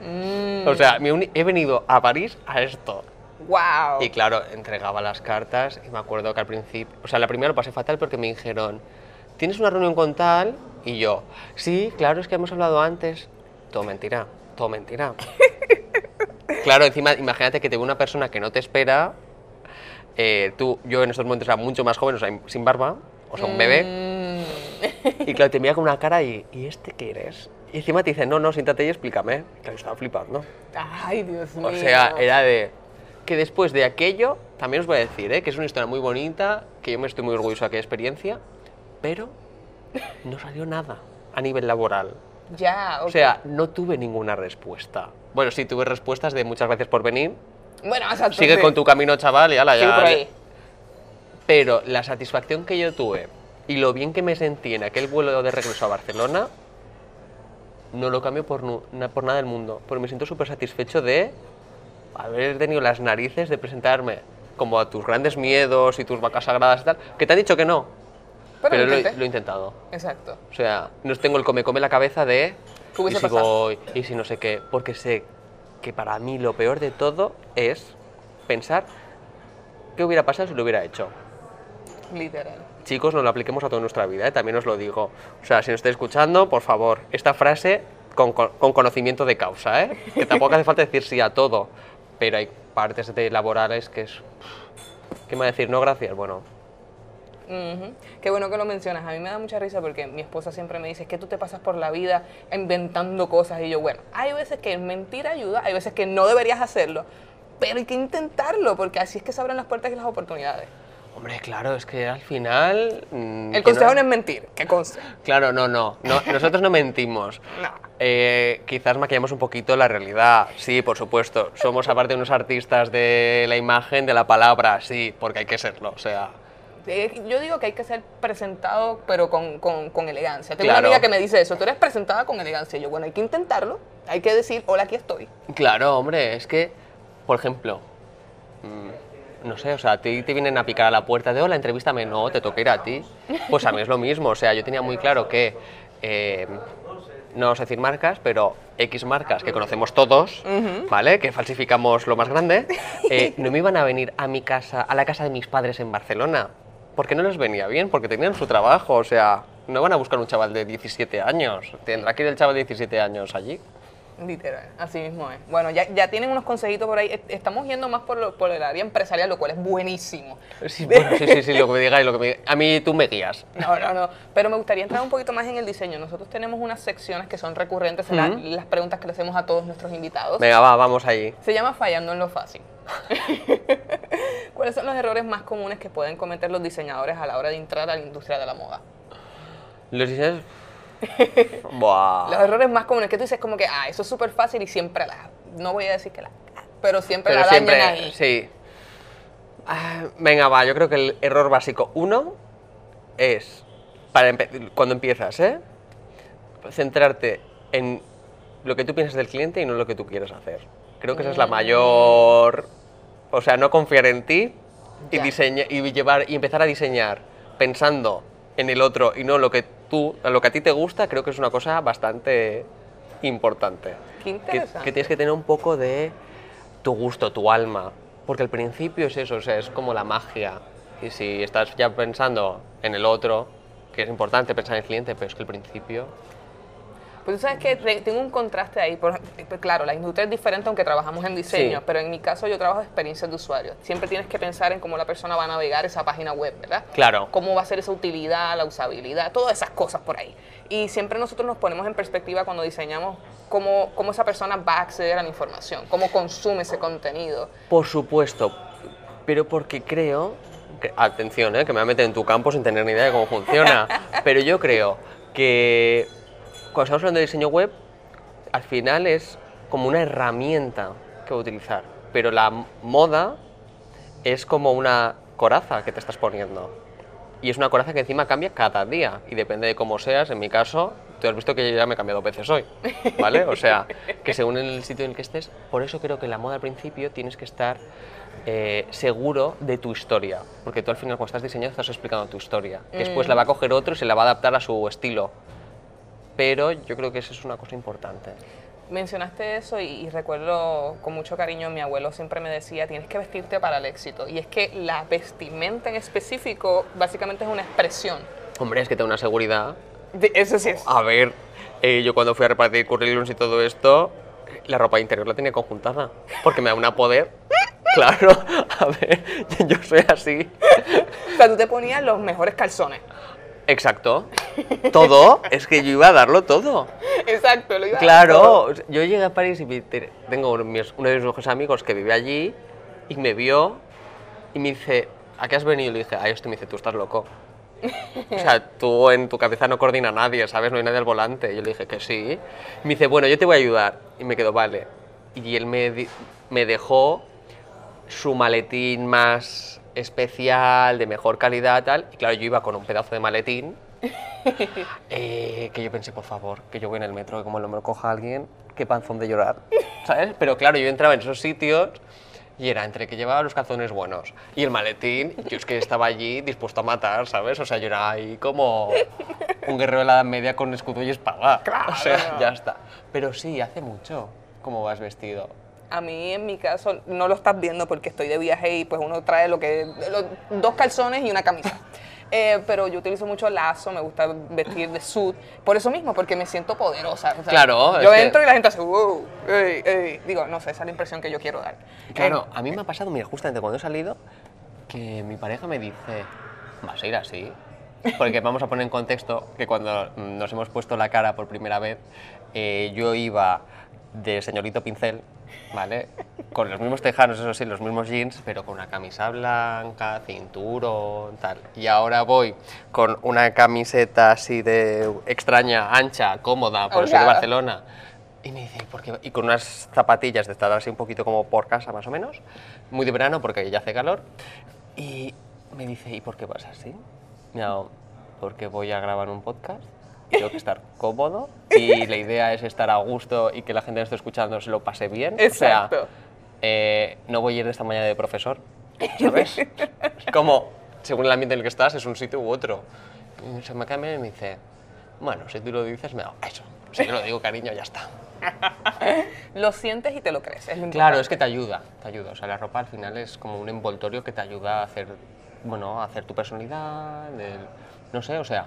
[SPEAKER 2] Mm,
[SPEAKER 4] O sea, mi he venido a París a esto.
[SPEAKER 2] ¡Wow!
[SPEAKER 4] Y claro, entregaba las cartas y me acuerdo que al principio... O sea, la primera lo pasé fatal porque me dijeron, ¿tienes una reunión con tal? Y yo, sí, claro, es que hemos hablado antes. Todo mentira, todo mentira. claro, encima, imagínate que te ve una persona que no te espera. eh, tú, yo en estos momentos era mucho más joven, o sea, sin barba, o sea, un bebé.
[SPEAKER 2] Mm,
[SPEAKER 4] Y claro, te mira con una cara y, ¿y este qué eres? Y encima te dice, no, no, siéntate y explícame. Claro, estaba flipando.
[SPEAKER 2] ¡Ay, Dios mío!
[SPEAKER 4] O sea, era de... Que después de aquello, también os voy a decir, ¿eh? que es una historia muy bonita, que yo me estoy muy orgulloso de aquella experiencia, pero no salió nada a nivel laboral.
[SPEAKER 2] Ya,
[SPEAKER 4] O
[SPEAKER 2] ok.
[SPEAKER 4] sea, no tuve ninguna respuesta. Bueno, sí, tuve respuestas de muchas gracias por venir.
[SPEAKER 2] Bueno, exacto.
[SPEAKER 4] Sigue
[SPEAKER 2] sí.
[SPEAKER 4] con tu camino, chaval, y ala,
[SPEAKER 2] Sí,
[SPEAKER 4] ya.
[SPEAKER 2] por ahí.
[SPEAKER 4] Pero la satisfacción que yo tuve y lo bien que me sentí en aquel vuelo de regreso a Barcelona, no lo cambio por, por nada del mundo. Porque me siento súper satisfecho de haber tenido las narices de presentarme como a tus grandes miedos y tus vacas sagradas y tal, que te han dicho que no,
[SPEAKER 2] Pero,
[SPEAKER 4] pero,
[SPEAKER 2] lo
[SPEAKER 4] lo, he- intentado.
[SPEAKER 2] Exacto.
[SPEAKER 4] O sea, no tengo el come-come en la cabeza de
[SPEAKER 2] ¿Qué
[SPEAKER 4] y si
[SPEAKER 2] pasado?
[SPEAKER 4] voy, y si no sé qué, porque sé que para mí lo peor de todo es pensar qué hubiera pasado si lo hubiera hecho.
[SPEAKER 2] Literal.
[SPEAKER 4] Chicos, no lo apliquemos a toda nuestra vida, ¿eh? también os lo digo. O sea, si nos estáis escuchando, por favor, esta frase con, con- con conocimiento de causa, ¿eh? que tampoco hace falta decir sí a todo, pero hay partes de laborales que es... ¿Qué me va a decir? No, gracias. Bueno,
[SPEAKER 2] Ujú. Qué bueno que lo mencionas. A mí me da mucha risa porque mi esposa siempre me dice, es que tú te pasas por la vida inventando cosas. Y yo, bueno, hay veces que mentir ayuda, hay veces que no deberías hacerlo, pero hay que intentarlo porque así es que se abren las puertas y las oportunidades.
[SPEAKER 4] hombre, claro, es que al final... mm,
[SPEAKER 2] El consejo no es mentir, que conste.
[SPEAKER 4] Claro, no, no, no, nosotros no mentimos.
[SPEAKER 2] No.
[SPEAKER 4] Eh, quizás maquillamos un poquito la realidad, sí, por supuesto. Somos aparte unos artistas de la imagen, de la palabra, sí, porque hay que serlo, o sea,
[SPEAKER 2] Yo digo que hay que ser presentado, pero con, con- con elegancia. Tengo
[SPEAKER 4] Claro.
[SPEAKER 2] una amiga que me dice eso, tú eres presentada con elegancia. Y yo, bueno, hay que intentarlo, hay que decir, hola, aquí estoy.
[SPEAKER 4] Claro, hombre, es que, por ejemplo, mm, no sé, o sea, a ti te vienen a picar a la puerta de hola, entrevístame, no, te toca ir a ti. Pues a mí es lo mismo, o sea, yo tenía muy claro que, eh, no a decir marcas, pero X marcas que conocemos todos, ¿vale? Que falsificamos lo más grande, eh, no me iban a venir a mi casa, a la casa de mis padres en Barcelona, porque no les venía bien, porque tenían su trabajo, o sea, no van a buscar un chaval de 17 años, tendrá que ir el chaval de 17 años allí.
[SPEAKER 2] Literal, así mismo es. Bueno, ya, ya tienen unos consejitos por ahí. Est- Estamos yendo más por, lo- por el área empresarial, lo cual es buenísimo.
[SPEAKER 4] Sí, bueno, sí, sí, sí, lo que me digáis, lo que me. A mí tú me guías.
[SPEAKER 2] No, no, no. Pero me gustaría entrar un poquito más en el diseño. Nosotros tenemos unas secciones que son recurrentes en la-
[SPEAKER 4] Ujú.
[SPEAKER 2] las preguntas que le hacemos a todos nuestros invitados.
[SPEAKER 4] Venga, va, vamos allí.
[SPEAKER 2] Se llama Fallando en lo fácil. ¿Cuáles son los errores más comunes que pueden cometer los diseñadores a la hora de entrar a la industria de la moda?
[SPEAKER 4] Los. Buah.
[SPEAKER 2] Los errores más comunes que tú dices como que, ah, eso es súper fácil y siempre la... No voy a decir que la... Pero siempre
[SPEAKER 4] Pero
[SPEAKER 2] la dañan ahí.
[SPEAKER 4] sí. Ah, venga, va, yo creo que el error básico uno es, para empe- cuando empiezas, ¿eh? Centrarte en lo que tú piensas del cliente y no lo que tú quieres hacer. Creo que esa es la mayor... O sea, no confiar en ti y, diseña, y, llevar, y empezar a diseñar pensando en el otro y no lo que tú, lo que a ti te gusta, creo que es una cosa bastante importante.
[SPEAKER 2] Qué
[SPEAKER 4] Que-
[SPEAKER 2] interesante.
[SPEAKER 4] que tienes que tener un poco de tu gusto, tu alma. Porque al principio es eso, o sea, es como la magia. Y si estás ya pensando en el otro, que es importante pensar en el cliente, pero es que al principio...
[SPEAKER 2] Pues tú sabes que tengo un contraste ahí. Por, pues claro, la industria es diferente aunque trabajamos en diseño,
[SPEAKER 4] Sí.
[SPEAKER 2] pero en mi caso yo trabajo de experiencias de usuario. Siempre tienes que pensar en cómo la persona va a navegar esa página web, ¿verdad?
[SPEAKER 4] Claro.
[SPEAKER 2] Cómo va a ser esa utilidad, la usabilidad, todas esas cosas por ahí. Y siempre nosotros nos ponemos en perspectiva cuando diseñamos cómo, cómo esa persona va a acceder a la información, cómo consume ese contenido.
[SPEAKER 4] Por supuesto, pero porque creo... atención, ¿eh? que me voy a meter en tu campo sin tener ni idea de cómo funciona. pero yo creo que cuando estamos hablando de diseño web, al final es como una herramienta que utilizar. Pero la moda es como una coraza que te estás poniendo. Y es una coraza que encima cambia cada día. Y depende de cómo seas, en mi caso, tú has visto que yo ya me he cambiado veces hoy. ¿Vale? O sea, que según el sitio en el que estés, por eso creo que la moda al principio tienes que estar eh, seguro de tu historia. Porque tú al final cuando estás diseñando estás explicando tu historia. Que Después la va a coger otro y se la va a adaptar a su estilo. Pero yo creo que eso es una cosa importante.
[SPEAKER 2] Mencionaste eso y, y recuerdo con mucho cariño, mi abuelo siempre me decía, tienes que vestirte para el éxito. Y es que la vestimenta en específico básicamente es una expresión.
[SPEAKER 4] Hombre, es que tengo una seguridad.
[SPEAKER 2] De- eso sí es.
[SPEAKER 4] A ver, eh, yo cuando fui a repartir currículums y todo esto, la ropa interior la tenía conjuntada. Porque me da una poder. Claro, a ver, yo soy así.
[SPEAKER 2] O sea, tú te ponías los mejores calzones.
[SPEAKER 4] Exacto. Todo, es que yo iba a darlo todo.
[SPEAKER 2] Exacto, lo iba a dar
[SPEAKER 4] Claro,
[SPEAKER 2] todo.
[SPEAKER 4] o sea, yo llegué a París y vi- tengo uno de mis, uno de mis mejores amigos que vive allí y me vio y me dice, ¿a qué has venido? Y le dije, a esto. Y me dice, tú estás loco. O sea, tú en tu cabeza no coordina a nadie, ¿sabes? No hay nadie al volante. Y yo le dije que sí. Y me dice, bueno, yo te voy a ayudar. Y me quedo, vale. Y él me, me dejó su maletín más especial, de mejor calidad, tal. Y claro, yo iba con un pedazo de maletín eh, que yo pensé, por favor, que yo voy en el metro, que como lo me lo coja alguien, qué panzón de llorar, ¿sabes? Pero claro, yo entraba en esos sitios y era entre que llevaba los calzones buenos y el maletín, yo es que estaba allí dispuesto a matar, ¿sabes? O sea, yo era ahí como un guerrero de la Edad Media con escudo y espada. O sea, ya está. Pero sí, hace mucho cómo vas vestido.
[SPEAKER 2] A mí, en mi caso, no lo estás viendo porque estoy de viaje y pues uno trae lo que los- dos calzones y una camisa. Eh, pero yo utilizo mucho lazo, me gusta vestir de suit, por eso mismo, porque me siento poderosa. o sea,
[SPEAKER 4] Claro,
[SPEAKER 2] Yo
[SPEAKER 4] que-
[SPEAKER 2] entro y la gente hace, wow, ey, ey". Digo, no sé, esa es la impresión que yo quiero dar.
[SPEAKER 4] Claro,
[SPEAKER 2] Eh,
[SPEAKER 4] a mí me ha pasado, mira, justamente cuando he salido, que mi pareja me dice, ¿vas a ir así? Porque vamos a poner en contexto que cuando nos hemos puesto la cara por primera vez, eh, yo iba de señorito pincel, ¿vale? Con los mismos tejanos, eso sí, los mismos jeans, pero con una camisa blanca, cinturón, tal. Y ahora voy con una camiseta así de extraña, ancha, cómoda, por ser de
[SPEAKER 2] Holgada.
[SPEAKER 4] Barcelona. Y me dice, ¿por qué? Y con unas zapatillas de estar así un poquito como por casa, más o menos. Muy de verano, porque ya hace calor. Y me dice, ¿y por qué vas así? No, porque voy a grabar un podcast, tengo que estar cómodo y la idea es estar a gusto y que la gente que esté escuchando se lo pase bien.
[SPEAKER 2] Exacto.
[SPEAKER 4] O sea, eh, no voy a ir de esta manera de profesor, ¿sabes? es como, según el ambiente en el que estás, es un sitio u otro. Y se me cambia y me dice, bueno, si tú lo dices, me da eso. Si yo lo digo, cariño, ya está.
[SPEAKER 2] Lo sientes y te lo crees. Es lo
[SPEAKER 4] Claro, es que te ayuda, te ayuda. O sea, la ropa al final es como un envoltorio que te ayuda a hacer, bueno, a hacer tu personalidad, el- no sé, o sea,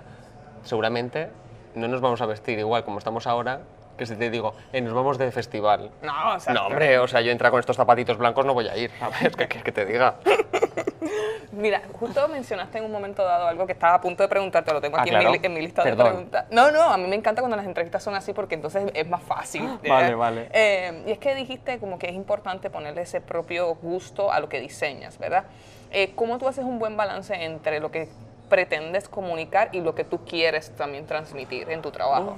[SPEAKER 4] seguramente no nos vamos a vestir igual como estamos ahora que si te digo, eh, nos vamos de festival.
[SPEAKER 2] No, exacto.
[SPEAKER 4] No, hombre, o sea, yo entrar con estos zapatitos blancos no voy a ir, ¿sabes? ¿Qué quieres que te diga?
[SPEAKER 2] Mira, justo mencionaste en un momento dado algo que estaba a punto de preguntarte, lo tengo
[SPEAKER 4] Ah,
[SPEAKER 2] aquí en, mi, en lista
[SPEAKER 4] Perdón.
[SPEAKER 2] de preguntas. No, no, a mí me encanta cuando las entrevistas son así porque entonces es más fácil.
[SPEAKER 4] Vale,
[SPEAKER 2] ¿eh?
[SPEAKER 4] vale.
[SPEAKER 2] Eh, y es que dijiste como que es importante ponerle ese propio gusto a lo que diseñas, ¿verdad? Eh, ¿Cómo tú haces un buen balance entre lo que pretendes comunicar y lo que tú quieres también transmitir en tu trabajo?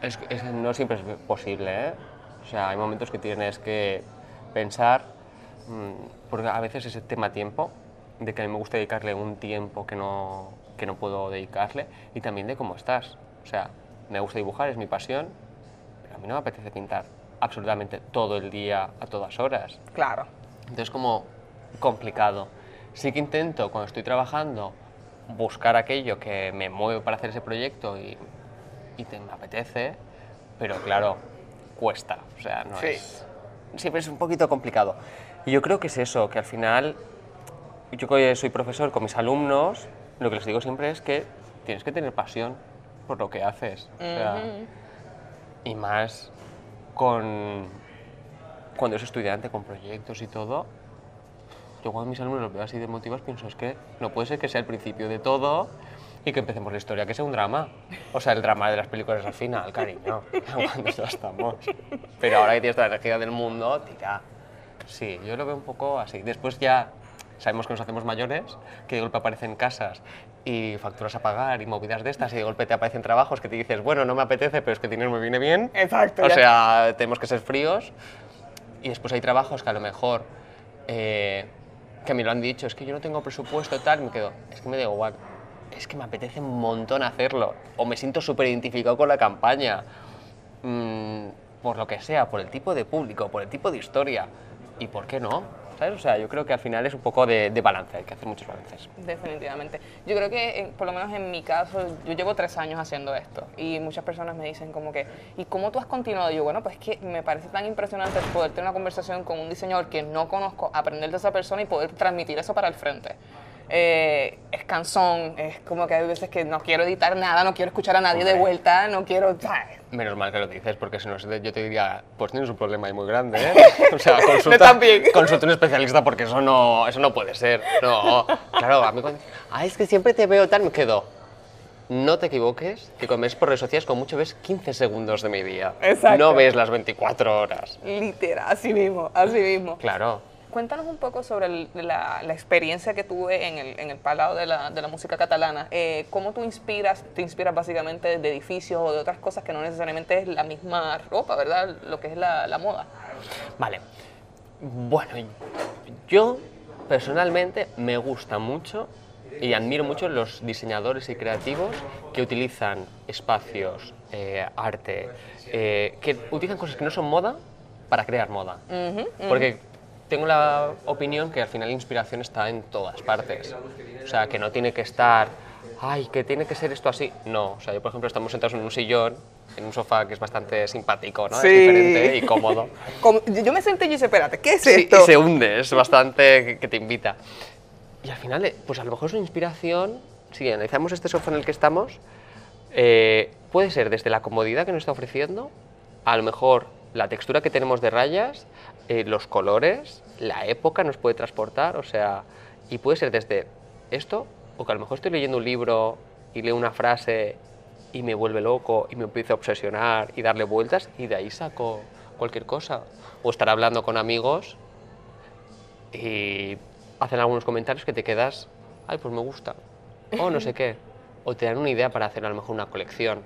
[SPEAKER 4] Es, es- no siempre es posible, ¿eh? O sea, hay momentos que tienes que pensar, mm, porque a veces ese tema tiempo, de que a mí me gusta dedicarle un tiempo que no, que no puedo dedicarle, y también de cómo estás. O sea, me gusta dibujar, es mi pasión, pero a mí no me apetece pintar absolutamente todo el día, a todas horas.
[SPEAKER 2] Claro.
[SPEAKER 4] Entonces, como complicado. Sí que intento, cuando estoy trabajando, buscar aquello que me mueve para hacer ese proyecto y, y te, me apetece, pero claro, cuesta. O sea, no
[SPEAKER 2] Sí.
[SPEAKER 4] es. Siempre es un poquito complicado. Y yo creo que es eso, que al final, yo que soy profesor con mis alumnos, lo que les digo siempre es que tienes que tener pasión por lo que haces. O sea, y más con cuando eres estudiante, con proyectos y todo, yo cuando mis alumnos los veo así de motivados pienso, es que no puede ser que sea el principio de todo y que empecemos la historia, que sea un drama. O sea, el drama de las películas al final, cariño, cuando ya estamos. Pero ahora que tienes toda la energía del mundo, tira. Sí, yo lo veo un poco así. Después ya sabemos que nos hacemos mayores, que de golpe aparecen casas y facturas a pagar y movidas de estas y de golpe te aparecen trabajos que te dices, bueno, no me apetece, pero es que dinero me viene bien.
[SPEAKER 2] Exacto,
[SPEAKER 4] O sea, tenemos que ser fríos. Y después hay trabajos que a lo mejor, eh, que me lo han dicho, es que yo no tengo presupuesto tal, me quedo, es que me da igual, es que me apetece un montón hacerlo, o me siento súper identificado con la campaña, Mm, por lo que sea, por el tipo de público, por el tipo de historia, y por qué no, ¿sabes? O sea, yo creo que al final es un poco de, de balance, hay que hacer muchos balances.
[SPEAKER 2] Definitivamente. Yo creo que, en- por lo menos en mi caso, yo llevo tres años haciendo esto y muchas personas me dicen como que, ¿y cómo tú has continuado? Y yo, bueno, pues es que me parece tan impresionante poder tener una conversación con un diseñador que no conozco, aprender de esa persona y poder transmitir eso para el frente. Eh, es cansón, es como que hay veces que no quiero editar nada, no quiero escuchar a nadie de
[SPEAKER 4] Hombre.
[SPEAKER 2] vuelta, no quiero...
[SPEAKER 4] Menos mal que lo dices, porque si no, yo te diría, pues tienes un problema ahí muy grande, ¿eh? O sea, consulta, consulta a un especialista porque eso no, eso no puede ser. No, claro, a mí cuando... Ah, es que siempre te veo tal, me quedo... No te equivoques, que cuando ves por redes sociales, con mucho ves 15 segundos de mi día.
[SPEAKER 2] Exacto.
[SPEAKER 4] No ves las 24 horas.
[SPEAKER 2] Literal, así mismo, así mismo.
[SPEAKER 4] Claro.
[SPEAKER 2] Cuéntanos un poco sobre el- la, la experiencia que tuve en el, en el de la, de la música catalana. Eh, ¿Cómo tú inspiras? Te inspiras básicamente de edificios o de otras cosas que no necesariamente es la misma ropa, ¿verdad? Lo que es la, la moda.
[SPEAKER 4] Vale. Bueno, yo personalmente me gusta mucho y admiro mucho los diseñadores y creativos que utilizan espacios, eh, arte, eh, que utilizan cosas que no son moda para crear moda. Porque tengo la opinión que al final la inspiración está en todas partes. O sea, que no tiene que estar, ay, que tiene que ser esto así. No, o sea, yo por ejemplo estamos sentados en un sillón, en un sofá que es bastante simpático, ¿no?
[SPEAKER 2] Sí.
[SPEAKER 4] Es diferente y cómodo.
[SPEAKER 2] Como- yo me senté y dije, espérate, ¿qué es
[SPEAKER 4] Sí,
[SPEAKER 2] esto?
[SPEAKER 4] y se hunde, es bastante que, que te invita. Y al final, eh, pues a lo mejor es una inspiración, si analizamos este sofá en el que estamos, eh, puede ser desde la comodidad que nos está ofreciendo, a lo mejor la textura que tenemos de rayas, eh, los colores, la época nos puede transportar, o sea, y puede ser desde esto, o que a lo mejor estoy leyendo un libro y leo una frase y me vuelve loco y me empiezo a obsesionar y darle vueltas y de ahí saco cualquier cosa. O estar hablando con amigos y hacen algunos comentarios que te quedas, ay, pues me gusta, o no sé qué, o te dan una idea para hacer a lo mejor una colección.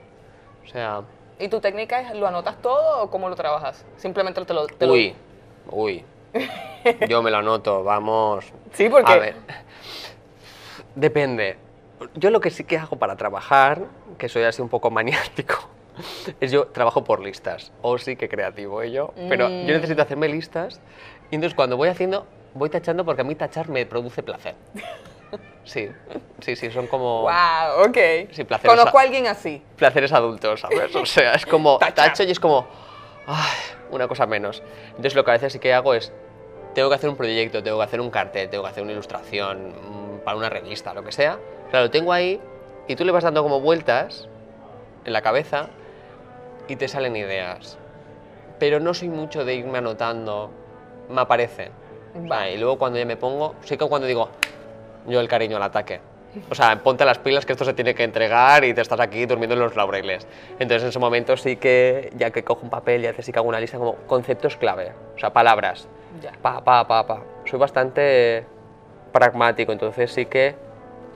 [SPEAKER 4] O sea,
[SPEAKER 2] ¿Y tu técnica es, lo anotas todo o cómo lo trabajas? Simplemente te lo... Te lo-
[SPEAKER 4] uy, uy, yo me lo anoto, vamos.
[SPEAKER 2] Sí, porque-
[SPEAKER 4] A ver, Depende. Yo lo que sí que hago para trabajar, que soy así un poco maniático, es yo trabajo por listas. O sí que creativo ello, pero yo
[SPEAKER 2] Mm.
[SPEAKER 4] necesito hacerme listas y entonces cuando voy haciendo, voy tachando porque a mí tachar me produce placer. Sí, sí, sí, son como
[SPEAKER 2] Wow, ok.
[SPEAKER 4] Sí, placeres
[SPEAKER 2] Conozco
[SPEAKER 4] a-
[SPEAKER 2] alguien así.
[SPEAKER 4] placeres adultos, ¿sabes? O sea, es como tacho y es como ay, una cosa menos. Entonces lo que a veces sí que hago es tengo que hacer un proyecto, tengo que hacer un cartel, tengo que hacer una ilustración mm, para una revista, lo que sea. Claro, lo tengo ahí y tú le vas dando como vueltas en la cabeza y te salen ideas. Pero no soy mucho de irme anotando, me aparecen. Sea, y luego cuando ya me pongo, sí que cuando digo yo el cariño al ataque. O sea, ponte las pilas que esto se tiene que entregar y te estás aquí durmiendo en los laureles. Entonces en ese momento sí que, ya que cojo un papel y haces sí que hago una lista como conceptos clave, o sea, palabras.
[SPEAKER 2] Ya.
[SPEAKER 4] Pa, pa, pa, pa. Soy bastante pragmático, entonces sí que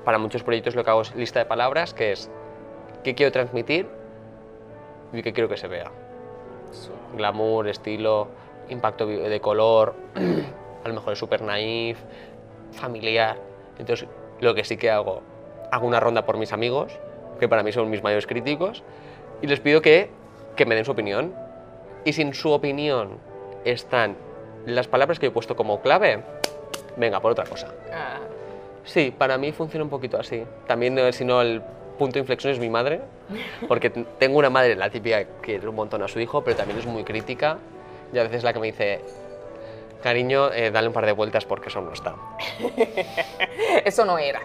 [SPEAKER 4] para muchos proyectos lo que hago es lista de palabras, que es qué quiero transmitir y qué quiero que se vea. Glamour, estilo, impacto de color, a lo mejor es súper naif, familiar. Entonces, lo que sí que hago, hago una ronda por mis amigos, que para mí son mis mayores críticos, y les pido que, que me den su opinión. Y si en su opinión están las palabras que he puesto como clave, venga, por otra cosa.
[SPEAKER 2] Ah,
[SPEAKER 4] Sí, para mí funciona un poquito así. También, eh, si no, el punto de inflexión es mi madre, porque tengo una madre, la típica, que quiere un montón a su hijo, pero también es muy crítica, y a veces la que me dice, cariño, eh, dale un par de vueltas porque eso no está.
[SPEAKER 2] eso no era.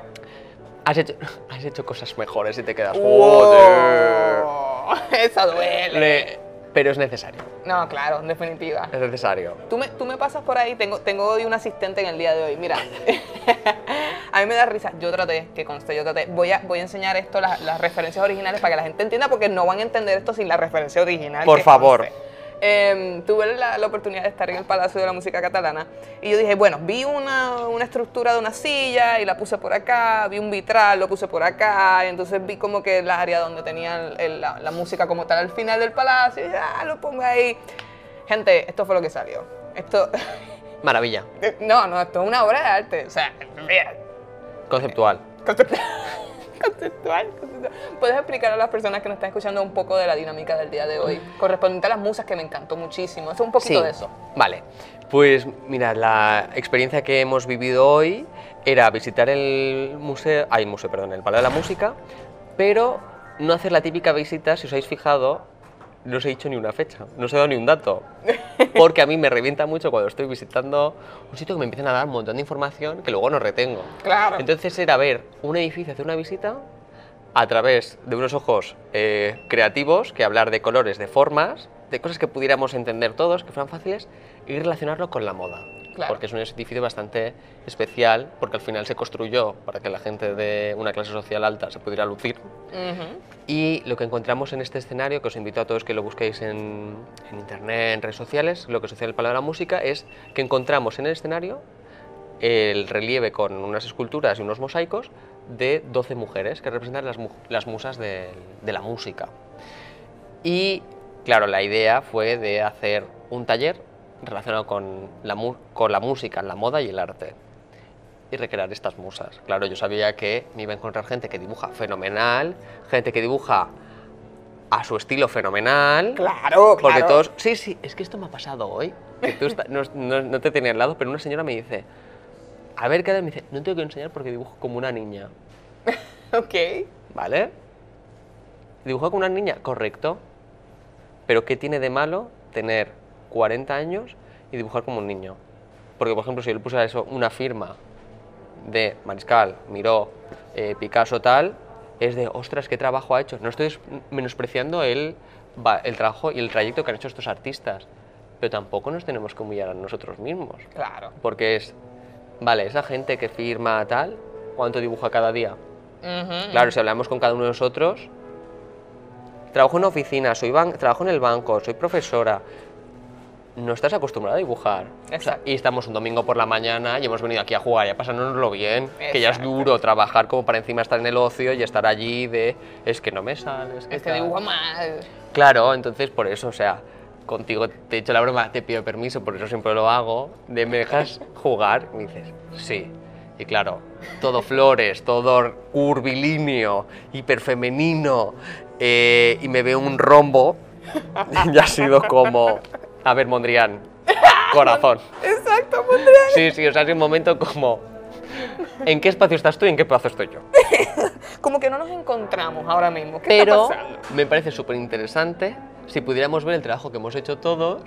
[SPEAKER 4] Has hecho, has hecho cosas mejores y te quedas, joder.
[SPEAKER 2] Wow, Esa duele.
[SPEAKER 4] Le- Pero es necesario,
[SPEAKER 2] No, claro, en definitiva.
[SPEAKER 4] es necesario.
[SPEAKER 2] Tú me, tú me pasas por ahí, tengo, tengo hoy un asistente en el día de hoy. Mira, a mí me da risa. Yo traté, que conste, yo traté. Voy a, voy a enseñar esto, las, las referencias originales, para que la gente entienda, porque no van a entender esto sin la referencia original.
[SPEAKER 4] Por favor.
[SPEAKER 2] conste. Em, tuve la, la oportunidad de estar en el Palacio de la Música Catalana y yo dije, bueno, vi una, una estructura de una silla y la puse por acá, vi un vitral, lo puse por acá, y entonces vi como que el área donde tenía el- la, la música como tal al final del palacio, y dije, ah, lo pongo ahí. Gente, esto fue lo que salió. Esto,
[SPEAKER 4] Maravilla,
[SPEAKER 2] no, no, esto es una obra de arte, o sea, mira,
[SPEAKER 4] conceptual.
[SPEAKER 2] conceptual, conceptual, conceptual. ¿Puedes explicar a las personas que nos están escuchando un poco de la dinámica del día de hoy? Correspondiente a las musas, que me encantó muchísimo. Es un poquito
[SPEAKER 4] Sí,
[SPEAKER 2] de eso.
[SPEAKER 4] Vale. Pues mira, la experiencia que hemos vivido hoy era visitar el museo, ay, museo, perdón, el Palacio de la Música, pero no hacer la típica visita, si os habéis fijado, no os he dicho ni una fecha, no os he dado ni un dato. Porque a mí me revienta mucho cuando estoy visitando un sitio que me empiezan a dar un montón de información que luego no retengo.
[SPEAKER 2] Claro.
[SPEAKER 4] Entonces era ver un edificio, hacer una visita a través de unos ojos eh, creativos, que hablar de colores, de formas, de cosas que pudiéramos entender todos, que fueran fáciles, y relacionarlo con la moda.
[SPEAKER 2] Claro.
[SPEAKER 4] Porque es un edificio bastante especial, porque al final se construyó para que la gente de una clase social alta se pudiera lucir.
[SPEAKER 2] Ujú.
[SPEAKER 4] Y lo que encontramos en este escenario, que os invito a todos que lo busquéis en, en internet, en redes sociales, lo que sucede el Palacio de la Música, es que encontramos en el escenario el relieve con unas esculturas y unos mosaicos de 12 mujeres que representan las, mu- las musas de, de la música. Y claro, la idea fue de hacer un taller relacionado con la, mu- con la música, la moda y el arte y recrear estas musas. Claro, yo sabía que me iba a encontrar gente que dibuja fenomenal, gente que dibuja a su estilo fenomenal.
[SPEAKER 2] Claro,
[SPEAKER 4] Porque
[SPEAKER 2] claro.
[SPEAKER 4] todos, sí, sí, es que esto me ha pasado hoy. Que tú está- no, no- no te tenía al lado, pero una señora me dice, a ver, cada me dice, no tengo que enseñar porque dibujo como una niña.
[SPEAKER 2] Ok.
[SPEAKER 4] ¿Vale? ¿Dibujo como una niña? Correcto. Pero ¿qué tiene de malo tener 40 años y dibujar como un niño? Porque, por ejemplo, si yo le pusiera eso, una firma de Mariscal, Miró, eh, Picasso, tal, es de, ostras, qué trabajo ha hecho. No estoy menospreciando el, el trabajo y el trayecto que han hecho estos artistas, pero tampoco nos tenemos que humillar a nosotros mismos.
[SPEAKER 2] Claro.
[SPEAKER 4] Porque es, vale, esa gente que firma tal, ¿cuánto dibuja cada día? Claro, si hablamos con cada uno de nosotros, trabajo en una oficina, soy trabajo en el banco, soy profesora. No estás acostumbrada a dibujar. O sea, y estamos un domingo por la mañana y hemos venido aquí a jugar y a pasárnoslo bien. Que ya es duro trabajar como para encima estar en el ocio y estar allí de es que no me sale, es que,
[SPEAKER 2] Es que
[SPEAKER 4] tal".
[SPEAKER 2] dibuja mal.
[SPEAKER 4] Claro, entonces por eso, o sea, contigo te he hecho la broma, te pido permiso, por eso siempre lo hago, de me dejas jugar, y me dices, sí. Y claro, todo flores, todo curvilíneo, hiperfemenino, eh, y me veo un rombo, ya ha sido como, a ver, Mondrian, corazón.
[SPEAKER 2] Exacto, Mondrian.
[SPEAKER 4] Sí, sí, o sea, es un momento como, ¿en qué espacio estás tú y en qué espacio estoy yo?
[SPEAKER 2] Como que no nos encontramos ahora mismo. ¿Qué
[SPEAKER 4] Pero
[SPEAKER 2] está pasando?
[SPEAKER 4] me parece súper interesante si pudiéramos ver el trabajo que hemos hecho todos,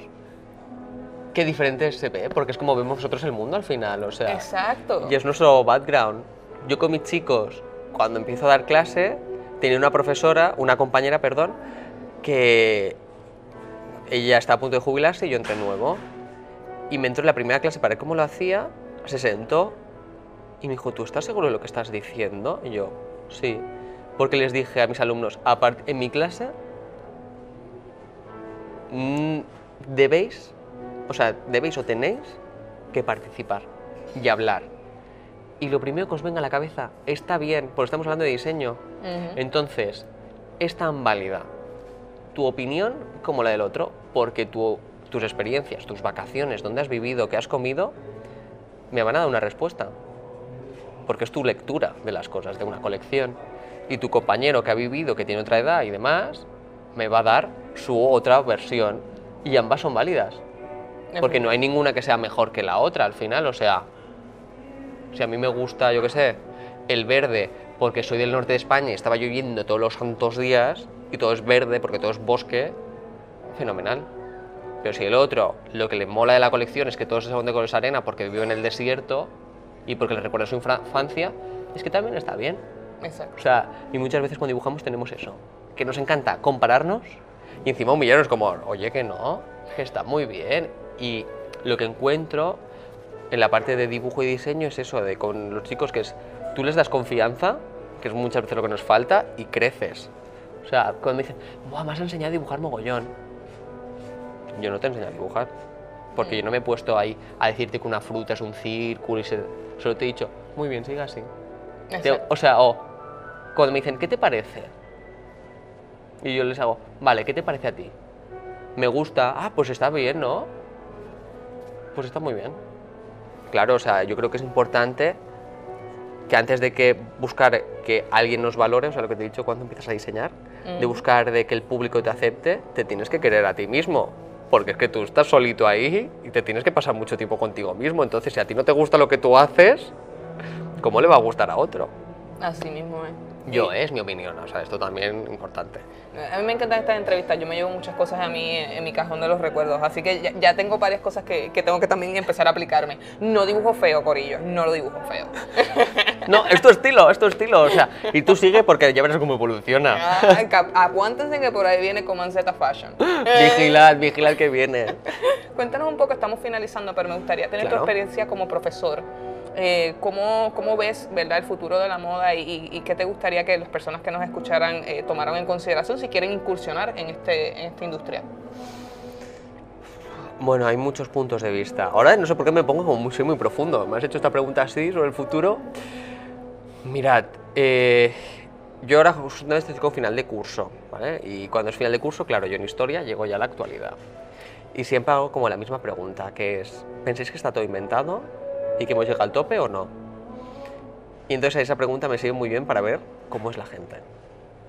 [SPEAKER 4] qué diferente se ve, porque es como vemos nosotros el mundo al final, o sea...
[SPEAKER 2] Exacto.
[SPEAKER 4] Y es nuestro background. Yo con mis chicos, cuando empiezo a dar clase, tenía una profesora, una compañera, perdón, que ella está a punto de jubilarse y yo entré nuevo. Y me entró en la primera clase para ver cómo lo hacía, se sentó y me dijo, ¿tú estás seguro de lo que estás diciendo? Y yo, sí. Porque les dije a mis alumnos, en mi clase, mm, debéis, o sea, debéis o tenéis que participar y hablar. Y lo primero que os venga a la cabeza, está bien, porque estamos hablando de diseño. Entonces, es tan válida tu opinión como la del otro, porque tu- tus experiencias, tus vacaciones, donde has vivido, qué has comido, me van a dar una respuesta. Porque es tu lectura de las cosas, de una colección. Y tu compañero que ha vivido, que tiene otra edad y demás, me va a dar su otra versión. Y ambas son válidas.
[SPEAKER 2] Es
[SPEAKER 4] Porque no hay ninguna que sea mejor que la otra al final, o sea, si a mí me gusta, yo qué sé, el verde porque soy del norte de España y estaba lloviendo todos los santos días y todo es verde porque todo es bosque, fenomenal. Pero si el otro, lo que le mola de la colección es que todos se son de colores arena porque vivió en el desierto y porque le recuerda su infancia, es que también está bien.
[SPEAKER 2] Exacto.
[SPEAKER 4] O sea, y muchas veces cuando dibujamos tenemos eso, que nos encanta compararnos y encima humillarnos como, oye, que no, que está muy bien. Y lo que encuentro en la parte de dibujo y diseño es eso, de con los chicos, que es, tú les das confianza, que es muchas veces lo que nos falta, y creces. O sea, cuando me dicen, Buah, me has enseñado a dibujar mogollón. Yo no te enseño a dibujar, porque yo no me he puesto ahí a decirte que una fruta es un círculo y se... Solo te he dicho, muy bien, siga así. Te- o sea, o cuando me dicen, ¿qué te parece? Y yo les hago, vale, ¿qué te parece a ti? Me gusta, ah, pues está bien, ¿no? Pues está muy bien. Claro, o sea, yo creo que es importante que antes de que buscar que alguien nos valore, o sea, lo que te he dicho cuando empiezas a diseñar, de buscar de que el público te acepte, te tienes que querer a ti mismo. Porque es que tú estás solito ahí y te tienes que pasar mucho tiempo contigo mismo. Entonces, si a ti no te gusta lo que tú haces, ¿cómo le va a gustar a otro?
[SPEAKER 2] Así mismo es.
[SPEAKER 4] Yo,
[SPEAKER 2] Y-
[SPEAKER 4] es mi opinión, o sea, esto también importante.
[SPEAKER 2] A mí me encantan estas entrevistas, yo me llevo muchas cosas a mí en, en mi cajón de los recuerdos, así que ya, ya tengo varias cosas que, que tengo que también empezar a aplicarme. No dibujo feo, Corillo, no lo dibujo feo.
[SPEAKER 4] No, es tu estilo, es tu estilo, o sea, y tú sigue porque ya verás cómo evoluciona.
[SPEAKER 2] Ah, aguántense que por ahí viene Comanceta Fashion.
[SPEAKER 4] Vigilad, vigilad que viene.
[SPEAKER 2] Cuéntanos un poco, estamos finalizando, pero me gustaría tener
[SPEAKER 4] Claro.
[SPEAKER 2] tu experiencia como profesor. Eh, ¿cómo, ¿Cómo ves verdad, el futuro de la moda y, y- y qué te gustaría que las personas que nos escucharan eh, tomaran en consideración si quieren incursionar en, este, en esta industria?
[SPEAKER 4] Bueno, hay muchos puntos de vista. Ahora no sé por qué me pongo como muy, soy muy profundo. Me has hecho esta pregunta así sobre el futuro. Mirad, eh, yo ahora justamente estoy con final de curso, ¿vale? Y cuando es final de curso, claro, yo en historia llego ya a la actualidad. Y siempre hago como la misma pregunta, que es, ¿pensáis que está todo inventado y que hemos llegado al tope o no? Y entonces esa pregunta me sirve muy bien para ver cómo es la gente.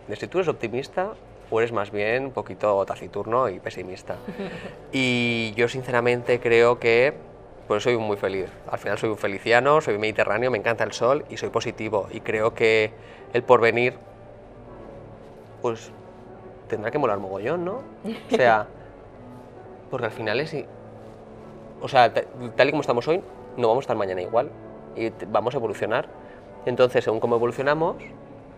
[SPEAKER 4] De si tú eres optimista o eres más bien un poquito taciturno y pesimista. Y yo sinceramente creo que pues soy muy feliz. Al final soy un feliciano, soy mediterráneo, me encanta el sol y soy positivo. Y creo que el porvenir, pues tendrá que molar mogollón, ¿no? O sea, porque al final es... O sea, ta- tal y como estamos hoy, no vamos a estar mañana igual. Y vamos a evolucionar. Entonces, según cómo evolucionamos,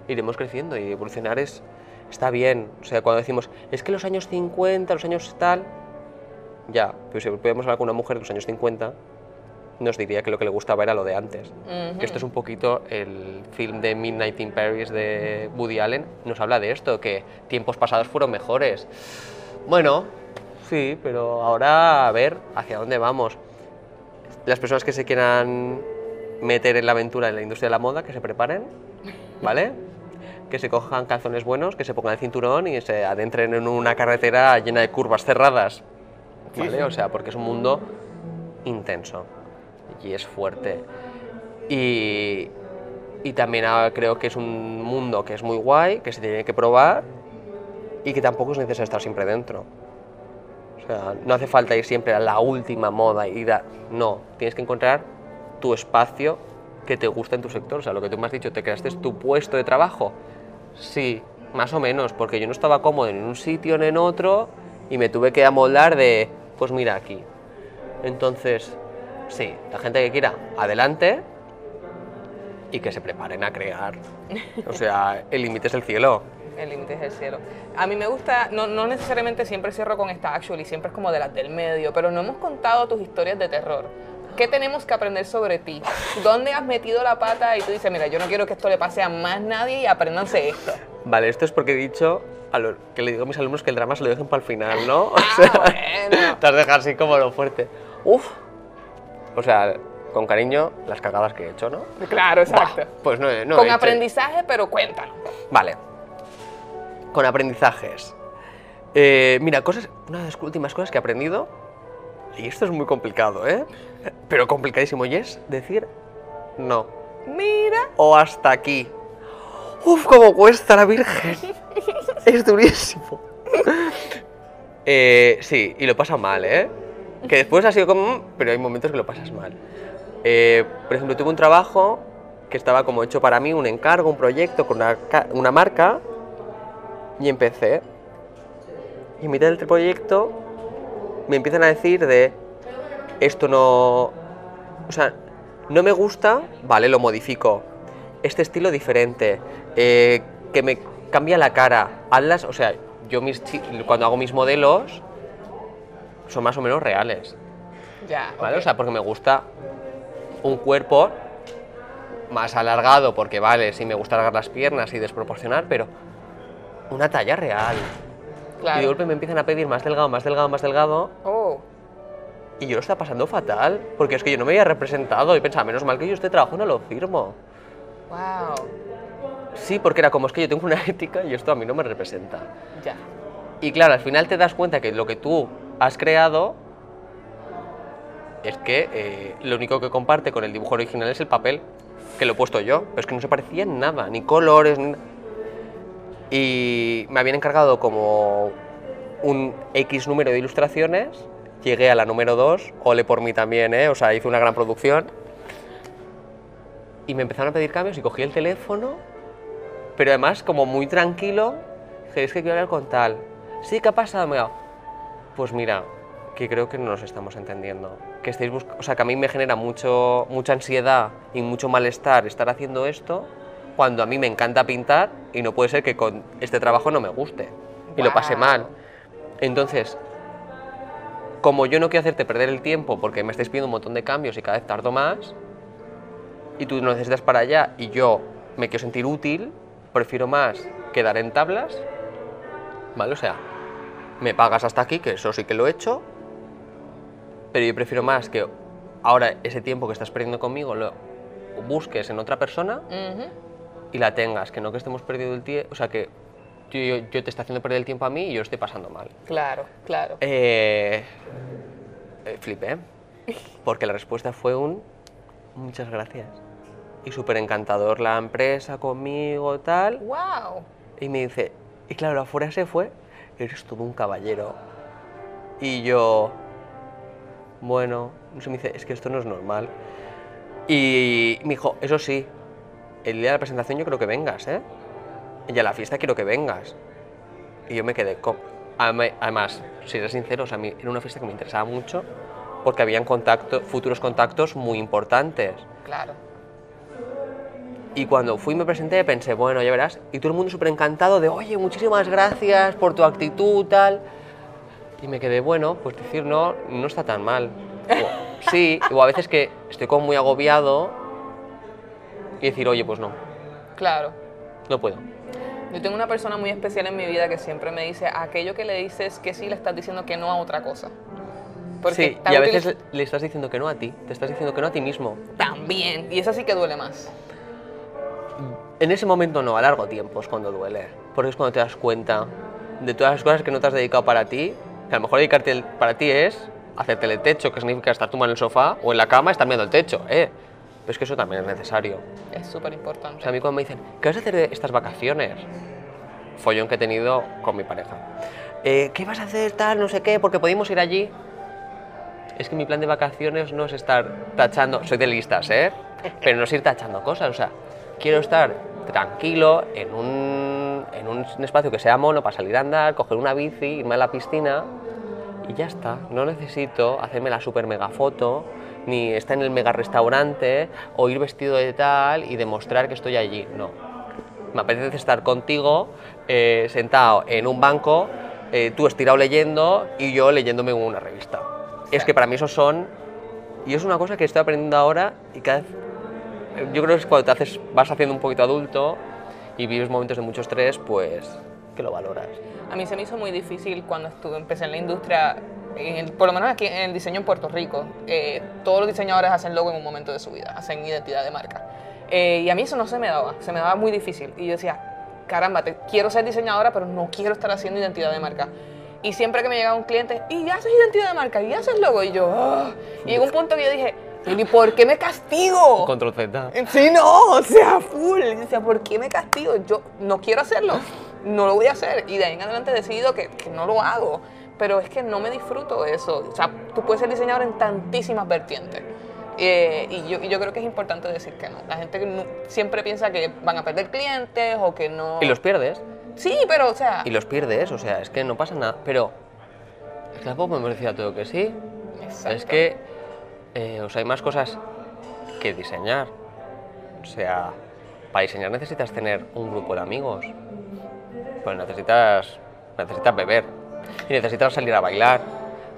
[SPEAKER 4] iremos creciendo. Y evolucionar es, está bien. O sea, cuando decimos, es que los años 50, los años tal... Ya, pero si podemos hablar con una mujer de los años 50, nos diría que lo que le gustaba era lo de antes. Que esto es un poquito el film de Midnight in Paris de Woody Allen, nos habla de esto, que tiempos pasados fueron mejores. Bueno, sí, pero ahora a ver hacia dónde vamos. Las personas que se quieran meter en la aventura en la industria de la moda, que se preparen, ¿vale? Que se cojan calzones buenos, que se pongan el cinturón y se adentren en una carretera llena de curvas cerradas, ¿vale? O sea, porque es un mundo intenso y es fuerte. Y, y también ah, creo que es un mundo que es muy guay, que se tiene que probar y que tampoco es necesario estar siempre dentro. O sea, no hace falta ir siempre a la última moda y dar. No, tienes que encontrar tu espacio que te gusta en tu sector. O sea, lo que tú me has dicho, ¿te creaste tu puesto de trabajo? Sí, más o menos, porque yo no estaba cómodo en un sitio ni en otro y me tuve que amoldar de, pues mira aquí. Entonces, sí, la gente que quiera, adelante y que se preparen a crear. O sea, el límite es el cielo.
[SPEAKER 2] El límite es el cielo. A mí me gusta, no, no necesariamente siempre cierro con esta actually, siempre es como de las del medio, pero no hemos contado tus historias de terror. ¿Qué tenemos que aprender sobre ti? ¿Dónde has metido la pata y tú dices, mira, yo no quiero que esto le pase a más nadie y apréndanse esto?
[SPEAKER 4] Vale, esto es porque he dicho a lo, que le digo a mis alumnos que el drama se lo dejen para el final, ¿no? O
[SPEAKER 2] Ah,
[SPEAKER 4] sea,
[SPEAKER 2] bueno.
[SPEAKER 4] te has dejado así como lo fuerte. Uf. O sea, con cariño, las cagadas que he hecho, ¿no?
[SPEAKER 2] Claro, exacto.
[SPEAKER 4] Pues no, no he
[SPEAKER 2] Con
[SPEAKER 4] hecho-
[SPEAKER 2] aprendizaje, pero cuéntalo.
[SPEAKER 4] Vale. Con aprendizajes. Eh, mira, cosas, una de las últimas cosas que he aprendido, y esto es muy complicado, ¿eh? Pero complicadísimo, y es decir no.
[SPEAKER 2] Mira.
[SPEAKER 4] O hasta aquí. Uf, cómo cuesta la Virgen. es durísimo. Eh, sí, y lo pasa mal, ¿eh? Que después ha sido como... "Mm", Pero hay momentos que lo pasas mal. Eh, por ejemplo, tuve un trabajo que estaba como hecho para mí, un encargo, un proyecto con una, una marca, y empecé. Y en mitad del proyecto me empiezan a decir de esto no... O sea, no me gusta, vale, lo modifico. Este estilo diferente, eh, que me cambia la cara. Hazlas, o sea, yo mis, cuando hago mis modelos son más o menos reales,
[SPEAKER 2] Ya.
[SPEAKER 4] ¿vale? O sea, porque me gusta un cuerpo más alargado, porque vale, sí me gusta alargar las piernas y desproporcionar, pero una talla real. Y de golpe me empiezan a pedir más delgado, más delgado, más delgado,
[SPEAKER 2] Oh,
[SPEAKER 4] y yo lo estaba pasando fatal, porque es que yo no me había representado y pensaba, menos mal que yo este trabajo no lo firmo.
[SPEAKER 2] wow.
[SPEAKER 4] Sí, porque era como es que yo tengo una ética y esto a mí no me representa.
[SPEAKER 2] Ya.
[SPEAKER 4] Y claro, al final te das cuenta que lo que tú has creado es que eh, lo único que comparte con el dibujo original es el papel, que lo he puesto yo, pero es que no se parecía en nada, ni colores, ni... Y me habían encargado como un X número de ilustraciones, llegué a la número 2, ole por mí también, ¿eh? o sea, hice una gran producción. Y me empezaron a pedir cambios y cogí el teléfono, pero además como muy tranquilo, dije, es que quiero hablar con tal. Sí, ¿qué ha pasado? Me pues mira, que creo que no nos estamos entendiendo. Que estéis busc- o sea, que a mí me genera mucho, mucha ansiedad y mucho malestar estar haciendo esto cuando a mí me encanta pintar y no puede ser que con este trabajo no me guste y lo pase mal. Entonces, como yo no quiero hacerte perder el tiempo porque me estáis pidiendo un montón de cambios y cada vez tardo más, y tú lo necesitas para allá y yo me quiero sentir útil, prefiero más quedar en tablas, ¿vale? O sea, me pagas hasta aquí, que eso sí que lo he hecho, pero yo prefiero más que ahora ese tiempo que estás perdiendo conmigo lo busques en otra persona
[SPEAKER 2] Ujú.
[SPEAKER 4] Y la tengas, que no que estemos perdiendo el tiempo, o sea, que yo, yo- yo te está haciendo perder el tiempo a mí y yo estoy pasando mal.
[SPEAKER 2] Claro, claro.
[SPEAKER 4] Eh, eh, flipé, porque la respuesta fue un muchas gracias. Y súper encantador la empresa conmigo, tal.
[SPEAKER 2] Wow.
[SPEAKER 4] Y me dice, y claro, la frase fue, eres todo un caballero. Y yo, bueno, no sé, me dice, es que esto no es normal. Y me dijo, eso sí, el día de la presentación yo creo que vengas, ¿eh? Y a la fiesta quiero que vengas. Y yo me quedé, además, si eres sincero, o sea, a mí era una fiesta que me interesaba mucho porque habían contacto, futuros contactos muy importantes.
[SPEAKER 2] Claro.
[SPEAKER 4] Y cuando fui y me presenté pensé, bueno, ya verás. Y todo el mundo súper encantado de, oye, muchísimas gracias por tu actitud, tal. Y me quedé, bueno, pues decir no, no está tan mal. O, sí, o a veces que estoy como muy agobiado y decir, oye, pues no,
[SPEAKER 2] Claro.
[SPEAKER 4] no puedo.
[SPEAKER 2] Yo tengo una persona muy especial en mi vida que siempre me dice, aquello que le dices que sí, le estás diciendo que no a otra cosa. Porque
[SPEAKER 4] sí, y a veces le estás diciendo que no a ti, te estás diciendo que no a ti mismo.
[SPEAKER 2] También. Y esa sí que duele más.
[SPEAKER 4] En ese momento no, a largo tiempo es cuando duele. Porque es cuando te das cuenta de todas las cosas que no te has dedicado para ti. Que a lo mejor dedicarte para ti es hacerte el techo, que significa estar tumbado en el sofá o en la cama, estar mirando el techo, ¿eh? Pero es que eso también es necesario.
[SPEAKER 2] Es súper
[SPEAKER 4] O
[SPEAKER 2] importante.
[SPEAKER 4] sea, a mí cuando me dicen, ¿qué vas a hacer de estas vacaciones? Follón que he tenido con mi pareja. Eh, ¿Qué vas a hacer tal, no sé qué? Porque podemos ir allí. Es que mi plan de vacaciones no es estar tachando, soy de listas, ¿eh? Pero no es ir tachando cosas, o sea, quiero estar tranquilo en un, en un espacio que sea mono para salir a andar, coger una bici, irme a la piscina y ya está. No necesito hacerme la super mega foto, ni estar en el mega restaurante o ir vestido de tal y demostrar que estoy allí. No. Me apetece estar contigo eh, sentado en un banco, eh, tú estirado leyendo y yo leyéndome una revista. Es que para mí esos son... Y es una cosa que estoy aprendiendo ahora y cada vez... Yo creo que es cuando te haces, vas haciendo un poquito adulto y vives momentos de mucho estrés, pues que lo valoras.
[SPEAKER 2] A mí se me hizo muy difícil cuando estuve, empecé en la industria, en por lo menos aquí en el diseño en Puerto Rico. eh, todos los diseñadores hacen logo en un momento de su vida, hacen identidad de marca. Eh, y a mí eso no se me daba, se me daba muy difícil. Y yo decía, caramba, te- quiero ser diseñadora, pero no quiero estar haciendo identidad de marca. Y siempre que me llegaba un cliente, y ya haces identidad de marca, y ya haces logo, y yo, "Ah". y llegó un punto que yo dije, ¿y por qué me castigo?
[SPEAKER 4] Control Z.
[SPEAKER 2] Sí, no, o sea, full. Y decía, ¿por qué me castigo? Yo no quiero hacerlo, no lo voy a hacer. Y de ahí en adelante he decidido que, que no lo hago. Pero es que no me disfruto de eso. O sea, tú puedes ser diseñador en tantísimas vertientes. Eh, y, yo, y yo creo que es importante decir que no. La gente que no- siempre piensa que van a perder clientes o que no.
[SPEAKER 4] Y los pierdes.
[SPEAKER 2] Sí, pero, o sea.
[SPEAKER 4] Y los pierdes, o sea, es que no pasa nada. Pero es que tampoco me decir a todo que sí.
[SPEAKER 2] Exacto.
[SPEAKER 4] Es que, eh, o sea, hay más cosas que diseñar. O sea, para diseñar necesitas tener un grupo de amigos. Pues necesitas, necesitas beber. Y necesitas salir a bailar.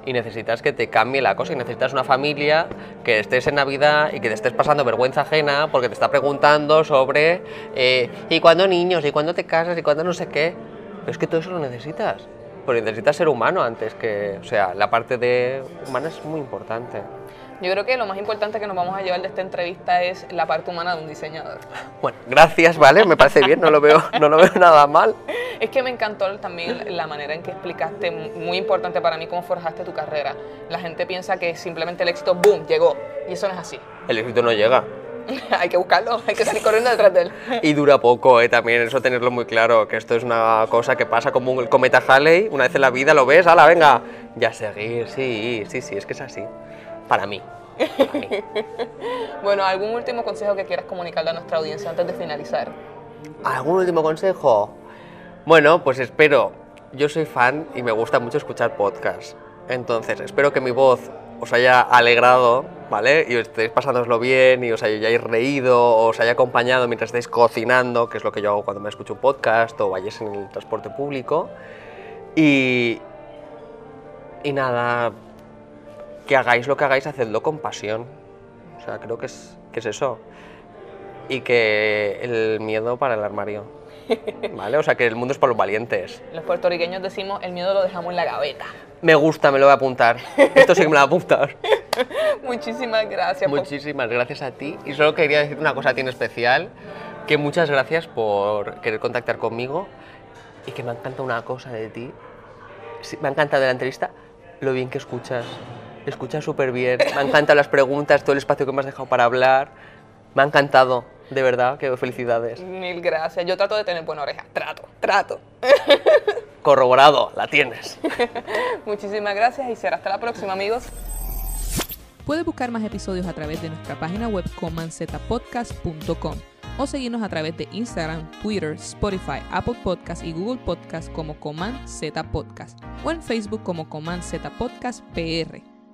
[SPEAKER 4] Y necesitas que te cambie la cosa. Y necesitas una familia que estés en Navidad y que te estés pasando vergüenza ajena porque te está preguntando sobre eh, ¿y cuándo niños? ¿y cuándo te casas? ¿y cuándo no sé qué? Pero es que todo eso lo necesitas. Porque necesitas ser humano antes que... O sea, la parte de humana es muy importante.
[SPEAKER 2] Yo creo que lo más importante que nos vamos a llevar de esta entrevista es la parte humana de un diseñador.
[SPEAKER 4] Bueno, gracias, ¿vale? Me parece bien, no lo veo, no lo veo nada mal.
[SPEAKER 2] Es que me encantó también la manera en que explicaste, muy importante para mí, cómo forjaste tu carrera. La gente piensa que simplemente el éxito, ¡boom!, llegó. Y eso no es así.
[SPEAKER 4] El éxito no llega.
[SPEAKER 2] hay que buscarlo, hay que salir corriendo detrás de él.
[SPEAKER 4] Y dura poco, ¿eh? También eso tenerlo muy claro, que esto es una cosa que pasa como el cometa Halley, una vez en la vida lo ves, ¡hala, venga! Ya seguir, sí, sí, sí, es que es así. Para mí. Para mí.
[SPEAKER 2] Bueno, ¿algún último consejo que quieras comunicarle a nuestra audiencia antes de finalizar?
[SPEAKER 4] ¿Algún último consejo? Bueno, pues espero. Yo soy fan y me gusta mucho escuchar podcasts. Entonces, espero que mi voz os haya alegrado, ¿vale? Y estéis pasándoslo bien y os hayáis reído, o os haya acompañado mientras estáis cocinando, que es lo que yo hago cuando me escucho un podcast o vayáis en el transporte público. Y. Y nada. Que hagáis lo que hagáis, hacedlo con pasión. O sea, creo que es, que es eso y que el miedo para el armario. ¿Vale? O sea, que el mundo es para los valientes.
[SPEAKER 2] Los puertorriqueños decimos, el miedo lo dejamos en la gaveta.
[SPEAKER 4] Me gusta, me lo voy a apuntar. Esto sí que me lo voy a apuntar.
[SPEAKER 2] Muchísimas gracias. por-
[SPEAKER 4] Muchísimas gracias a ti. Y solo quería decir una cosa a ti en especial, que muchas gracias por querer contactar conmigo y que me encanta una cosa de ti. Me ha encantado de la entrevista lo bien que escuchas. Escuchas súper bien. Me han encantado las preguntas, todo el espacio que me has dejado para hablar. Me ha encantado, de verdad, que felicidades.
[SPEAKER 2] Mil gracias. Yo trato de tener buena oreja. Trato, trato.
[SPEAKER 4] Corroborado, la tienes.
[SPEAKER 2] Muchísimas gracias y será hasta la próxima, amigos.
[SPEAKER 5] Puedes buscar más episodios a través de nuestra página web comanzetapodcast.com o seguirnos a través de Instagram, Twitter, Spotify, Apple Podcast y Google Podcast como Coman Z Podcast o en Facebook como Coman Z Podcast PR.